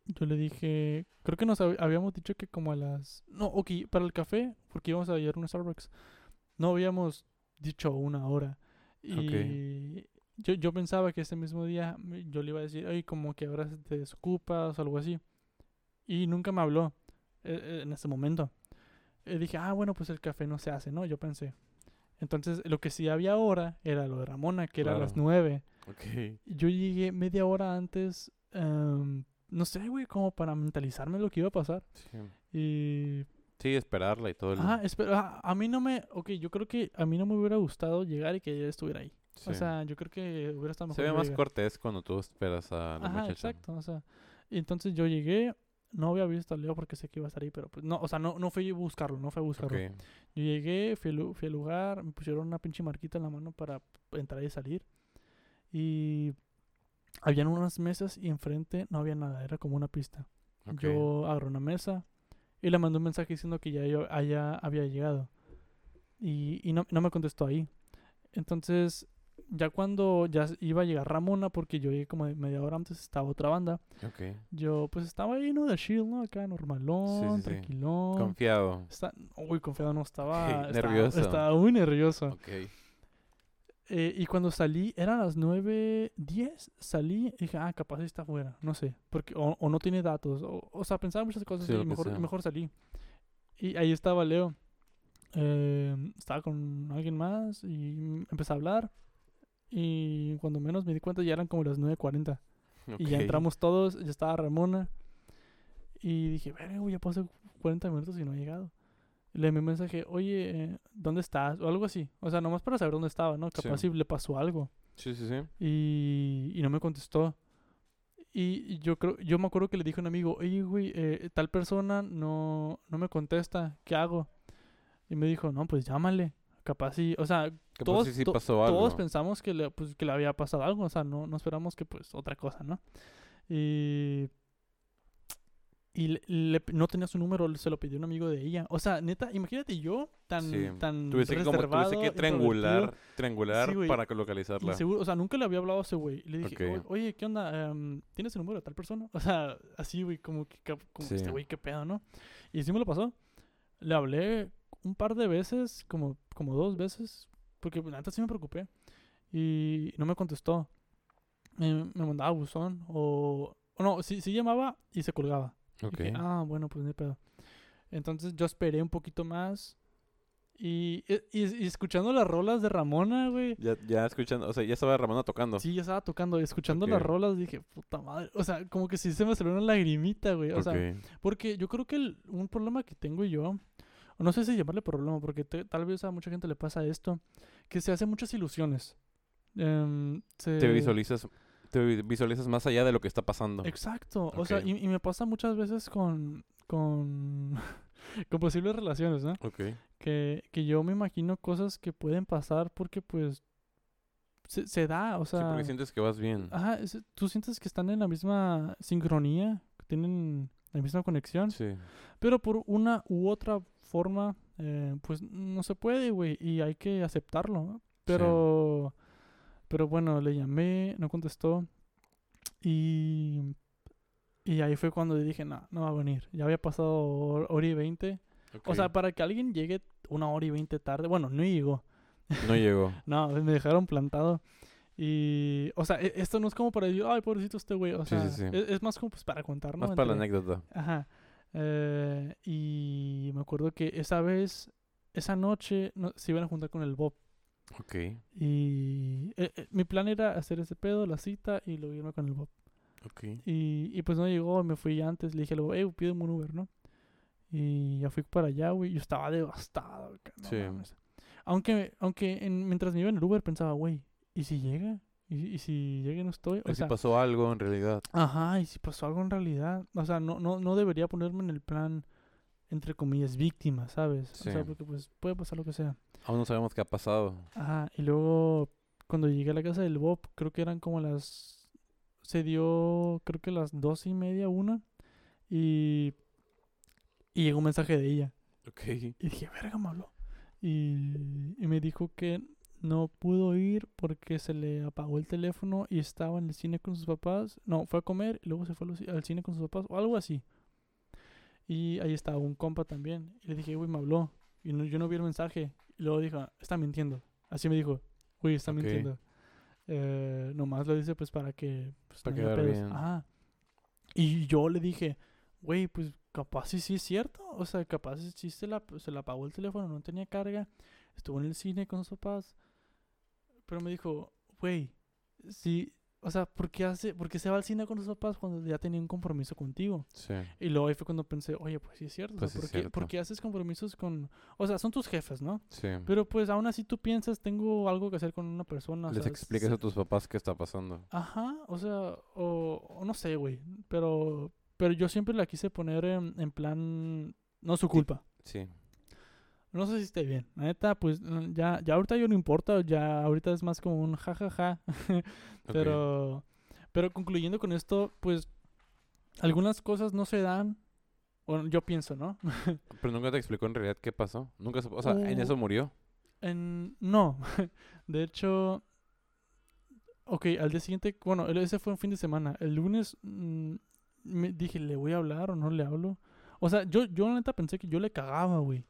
yo le dije, creo que nos hab- habíamos dicho que como a las... No, ok, para el café, porque íbamos a a un Starbucks. No habíamos dicho una hora. Y yo, yo pensaba que ese mismo día me- yo le iba a decir, ay, como que ahora te desocupas o algo así. Y nunca me habló eh, eh, en ese momento. Eh, dije, ah, bueno, pues el café no se hace, ¿no? Yo pensé. Entonces, lo que sí había ahora era lo de Ramona, que era a las Claro. nueve. Ok. Yo llegué media hora antes em, no sé, güey, como para mentalizarme lo que iba a pasar. Sí. Y Sí, esperarla y todo el... Ajá, espera, ah, a mí no me, ok, yo creo que a mí no me hubiera gustado llegar y que ella estuviera ahí. O sí. sea, yo creo que hubiera estado mejor. Se ve más cortés cuando tú esperas a la Ajá, muchacha. exacto, o sea, y entonces yo llegué, no había visto a Leo porque sé que iba a estar ahí, pero pues no, o sea, no, no fui a buscarlo, no fui a buscarlo. Ok. Yo llegué, fui al, fui al lugar, me pusieron una pinche marquita en la mano para entrar y salir. Y habían unas mesas y enfrente no había nada, era como una pista. ok. Yo agarré una mesa y le mandé un mensaje diciendo que ya yo allá había llegado. Y, y no, no me contestó ahí. Entonces, ya cuando ya iba a llegar Ramona, porque yo llegué como de media hora antes, estaba otra banda. Ok. Yo pues estaba ahí, ¿no? De chill, ¿no? Acá normalón, sí, sí. tranquilón. Confiado. Está, uy, confiado no estaba. Nervioso. Estaba muy nervioso. Ok. Eh, y cuando salí, eran las 9.10, salí y dije, ah, capaz está afuera, no sé, porque o, o no tiene datos, o, o sea, pensaba muchas cosas y mejor, sea. mejor salí. Y ahí estaba Leo, eh, estaba con alguien más y empecé a hablar y cuando menos me di cuenta ya eran como las 9.40 y ya entramos todos, ya estaba Ramona y dije, verga, ya pasó 40 minutos y no ha llegado. Y le envié un mensaje, oye, eh, ¿dónde estás? O algo así. O sea, nomás para saber dónde estaba, ¿no? Capaz Sí. si le pasó algo. Sí, sí, sí. Y, y no me contestó. Y, y yo creo, yo me acuerdo que le dije a un amigo, oye, güey, eh, tal persona no, no me contesta, ¿qué hago? Y me dijo, no, pues llámale. Capaz sí, o sea, Capaz todos, sí, sí to- pasó algo. todos pensamos que le, pues, que le había pasado algo, o sea, no, no esperamos que pues otra cosa, ¿no? Y, y le- le- no tenía su número, se lo pidió un amigo de ella. O sea, neta, imagínate yo tan, Sí. tan Tuviste que, como, que triangular, triangular Sí, para que localizarla. o sea, nunca le había hablado a ese güey. Y le dije, Ok. "O- oye, ¿qué onda? Em, ¿Tienes el número de tal persona? O sea, así, güey, como que, como que este güey, qué pedo, ¿no? Y sí me lo pasó. Le hablé un par de veces, como, como dos veces, porque pues, antes sí me preocupé. Y no me contestó. Me, me mandaba buzón o... o no, sí, sí llamaba y se colgaba. Ok. Dije, ah, bueno, pues ni pedo. Entonces yo esperé un poquito más. Y, y, y escuchando las rolas de Ramona, güey. Ya, ya escuchando, o sea, ya estaba Ramona tocando. Sí, ya estaba tocando. y Escuchando las Ok. rolas dije, puta madre. O sea, como que sí se me salió una lagrimita, güey. O sea, Ok. porque yo creo que el- un problema que tengo yo, o no sé si llamarle problema, porque te- tal vez a mucha gente le pasa esto, que se hacen muchas ilusiones. Em, se- Te visualizas, te vi- visualizas más allá de lo que está pasando. Exacto. O sea, y, y me pasa muchas veces con, con, con posibles relaciones, ¿no? Ok. Que, que yo me imagino cosas que pueden pasar porque pues se, se da, o Sí, sea... porque sientes que vas bien. Ajá, es- tú sientes que están en la misma sincronía, que tienen la misma conexión, Sí. pero por una u otra forma, eh, pues no se puede, güey, y hay que aceptarlo. ¿no? Pero, pero bueno, le llamé, no contestó, y, y ahí fue cuando dije, no, no va a venir. Ya había pasado hor- hora y veinte. O Ok. sea, para que alguien llegue una hora y veinte tarde, bueno, no llegó. no llegó. No, me dejaron plantado. Y, o sea, e- esto no es como para decir, ay, pobrecito este güey. O Sí, sea, sí, sí. Es, es más como pues para contar, ¿no? Más para la anécdota. Ajá. Eh, y me acuerdo que esa vez, esa noche, no- se iban a juntar con el Bob. Ok. Y eh, eh, mi plan era hacer ese pedo, la cita, y luego irme con el Bob. Ok. Y, y pues no llegó, me fui antes, le dije al Bob, hey, pídeme un Uber, ¿no? Y ya fui para allá, güey, yo estaba devastado. no Sí. mames. Aunque, aunque en- mientras me iba en el Uber pensaba, güey, ¿y si llega? ¿Y, y si llega y no estoy? O ¿Y sea, si pasó algo en realidad? Ajá, y si pasó algo en realidad. O sea, no, no, no debería ponerme en el plan, entre comillas, víctima, ¿sabes? O sea, Sí. porque pues puede pasar lo que sea. Aún no sabemos qué ha pasado. Ajá, y luego cuando llegué a la casa del Bob, creo que eran como las... Se dio, creo que las dos y media, una. Y... Y llegó un mensaje de ella. Ok. Y dije, verga, me habló. Y, y me dijo que no pudo ir porque se le apagó el teléfono y estaba en el cine con sus papás. No, fue a comer y luego se fue al ci- al cine con sus papás o algo así. Y ahí estaba un compa también. Y le dije, güey, me habló. Y no- yo no vi el mensaje. Y luego dijo, está mintiendo. Así me dijo, güey, está Ok. mintiendo. Eh, nomás lo dice pues para que... Pues, Para quedar pedos". bien. Ajá. Y yo le dije, güey, pues capaz sí, sí es cierto. O sea, capaz sí se la, se la apagó el teléfono, no tenía carga. Estuvo en el cine con sus papás. Pero me dijo, güey, si, o sea, ¿por qué, hace, ¿por qué se va al cine con sus papás cuando ya tenía un compromiso contigo? Sí. Y luego ahí fue cuando pensé, oye, pues sí es cierto. o sea, Pues sí es ¿por, qué, cierto. por qué haces compromisos con... O sea, son tus jefes, ¿no? Sí. Pero pues aún así tú piensas, tengo algo que hacer con una persona. o Les sea, explicas se- a tus papás qué está pasando. Ajá, o sea, o, o no sé, güey. Pero, pero yo siempre la quise poner en, en plan, no su culpa. Sí. No sé si esté bien. La neta, pues ya, ya ahorita yo no importa, ya ahorita es más como un jajaja. Ok. pero, pero concluyendo con esto, pues algunas cosas no se dan. Bueno, yo pienso, ¿no? Pero nunca te explicó en realidad qué pasó. Nunca, o sea, en Uh, eso murió. En, no, de hecho, ok, al día siguiente, bueno, ese fue un fin de semana. El lunes mm, me dije, ¿le voy a hablar o no le hablo? O sea, yo, yo la neta pensé que yo le cagaba, güey.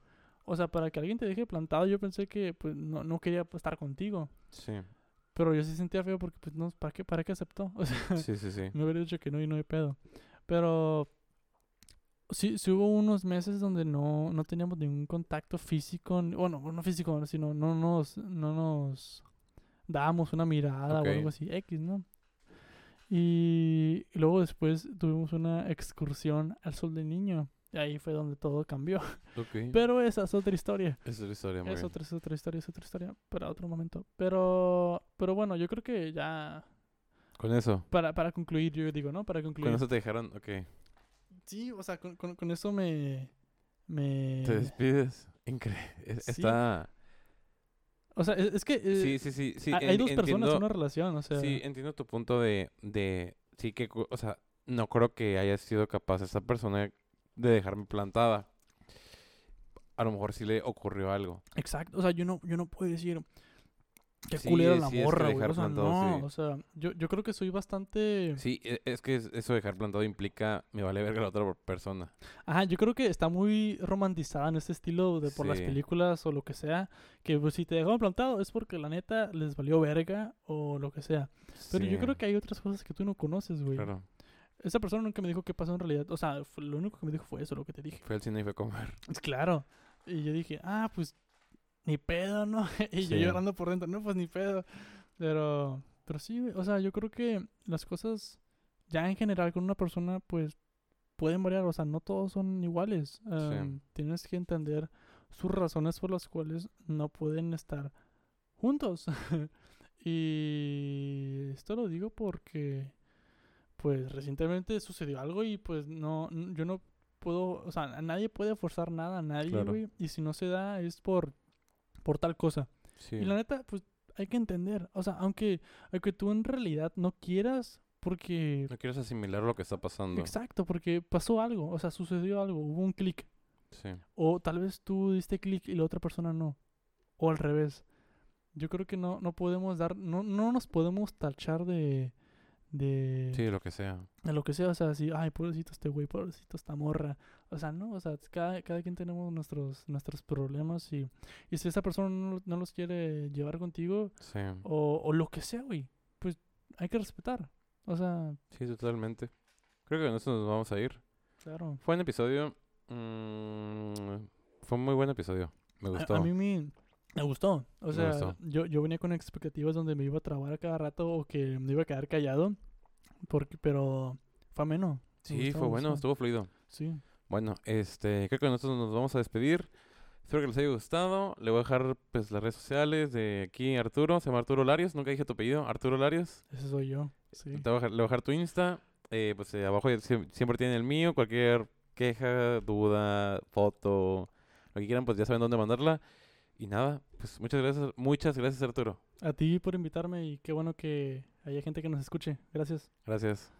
O sea, para que alguien te deje plantado, yo pensé que pues no, no quería pues, estar contigo. Sí. Pero yo sí sentía feo porque pues no, ¿para qué, para qué aceptó? O sea, Sí, sí, sí. me hubiera dicho que no y no hay pedo. Pero sí, sí hubo unos meses donde no, no teníamos ningún contacto físico. Bueno, no físico, sino no nos, no nos dábamos una mirada o algo así. X, ¿no? Y, y luego después tuvimos una excursión al Sol del Niño. Y ahí fue donde todo cambió. Pero esa es otra historia. Es la historia, muy Es bien. otra, es otra historia, es otra historia. Para otro momento. Pero, pero bueno, yo creo que ya... Con eso. Para, para concluir, yo digo, ¿no? Para concluir. Con eso te dejaron, ok. Sí, o sea, con, con, con eso me... me... Te despides. Increíble. sí. Está... O sea, es, es que... eh, Sí, sí, sí. sí hay, en- dos personas entiendo- en una relación, o sea... Sí, entiendo tu punto de, de... Sí que... O sea, no creo que haya sido capaz esa persona de dejarme plantada. A lo mejor sí le ocurrió algo. Exacto, o sea, yo no, yo no puedo decir... Qué Sí, culera la sí, morra, güey. O sea, plantado, no, sí. o sea, yo, yo creo que soy bastante... Sí, e- es que es- eso de dejar plantado implica... Me vale verga la otra persona. Ajá, yo creo que está muy romantizada en este estilo de por las películas o lo que sea. Que pues, si te dejaron plantado es porque la neta les valió verga o lo que sea. Pero yo creo que hay otras cosas que tú no conoces, güey. Claro. Esa persona nunca me dijo qué pasó en realidad. O sea, fue- lo único que me dijo fue eso, lo que te dije. Fue al cine y fue a comer. Claro. Y yo dije, ah, pues ni pedo, ¿no? y yo Sí. llorando por dentro, no, pues ni pedo. Pero, pero sí, o sea, yo creo que las cosas ya en general con una persona, pues pueden variar. O sea, no todos son iguales. Em, Tienes que entender sus razones por las cuales no pueden estar juntos. y esto lo digo porque, pues recientemente sucedió algo y pues no, yo no puedo, o sea, nadie puede forzar nada a nadie, Claro. güey. Y si no se da es por, por tal cosa. Sí. Y la neta, pues hay que entender. O sea, aunque, aunque tú en realidad no quieras, porque... No quieres asimilar lo que está pasando. Exacto, porque pasó algo, o sea, sucedió algo, hubo un clic. Sí. O tal vez tú diste clic y la otra persona no. O al revés. Yo creo que no, no podemos dar, no, no nos podemos tachar de, de, Sí, lo que sea. de lo que sea. O sea, así, ay, pobrecito este güey, pobrecito esta morra. O sea, no, o sea, cada, cada quien tenemos nuestros, nuestros problemas y, y si esa persona no, no los quiere llevar contigo Sí. o, o lo que sea, güey, pues hay que respetar. O sea, Sí, totalmente. Creo que con eso nos vamos a ir. claro. Fue un episodio. mm, fue un muy buen episodio. Me A- gustó. A, mí me, me gustó. O sea, gustó. Yo, yo venía con expectativas donde me iba a trabar a cada rato o que me iba a quedar callado. Porque, pero fue ameno. Me sí, gustó, fue bueno, estuvo fluido. Sí. Bueno, este, creo que nosotros nos vamos a despedir. Espero que les haya gustado. Le voy a dejar pues las redes sociales de aquí Arturo. Se llama Arturo Larios. Nunca dije tu apellido. Arturo Larios. Ese soy yo. Sí. Te voy a dejar, le voy a dejar tu Insta. Eh, pues eh, abajo siempre tienen el mío. Cualquier queja, duda, foto, lo que quieran, pues ya saben dónde mandarla. Y nada, pues muchas gracias, muchas gracias Arturo. A ti por invitarme y qué bueno que haya gente que nos escuche. Gracias. Gracias.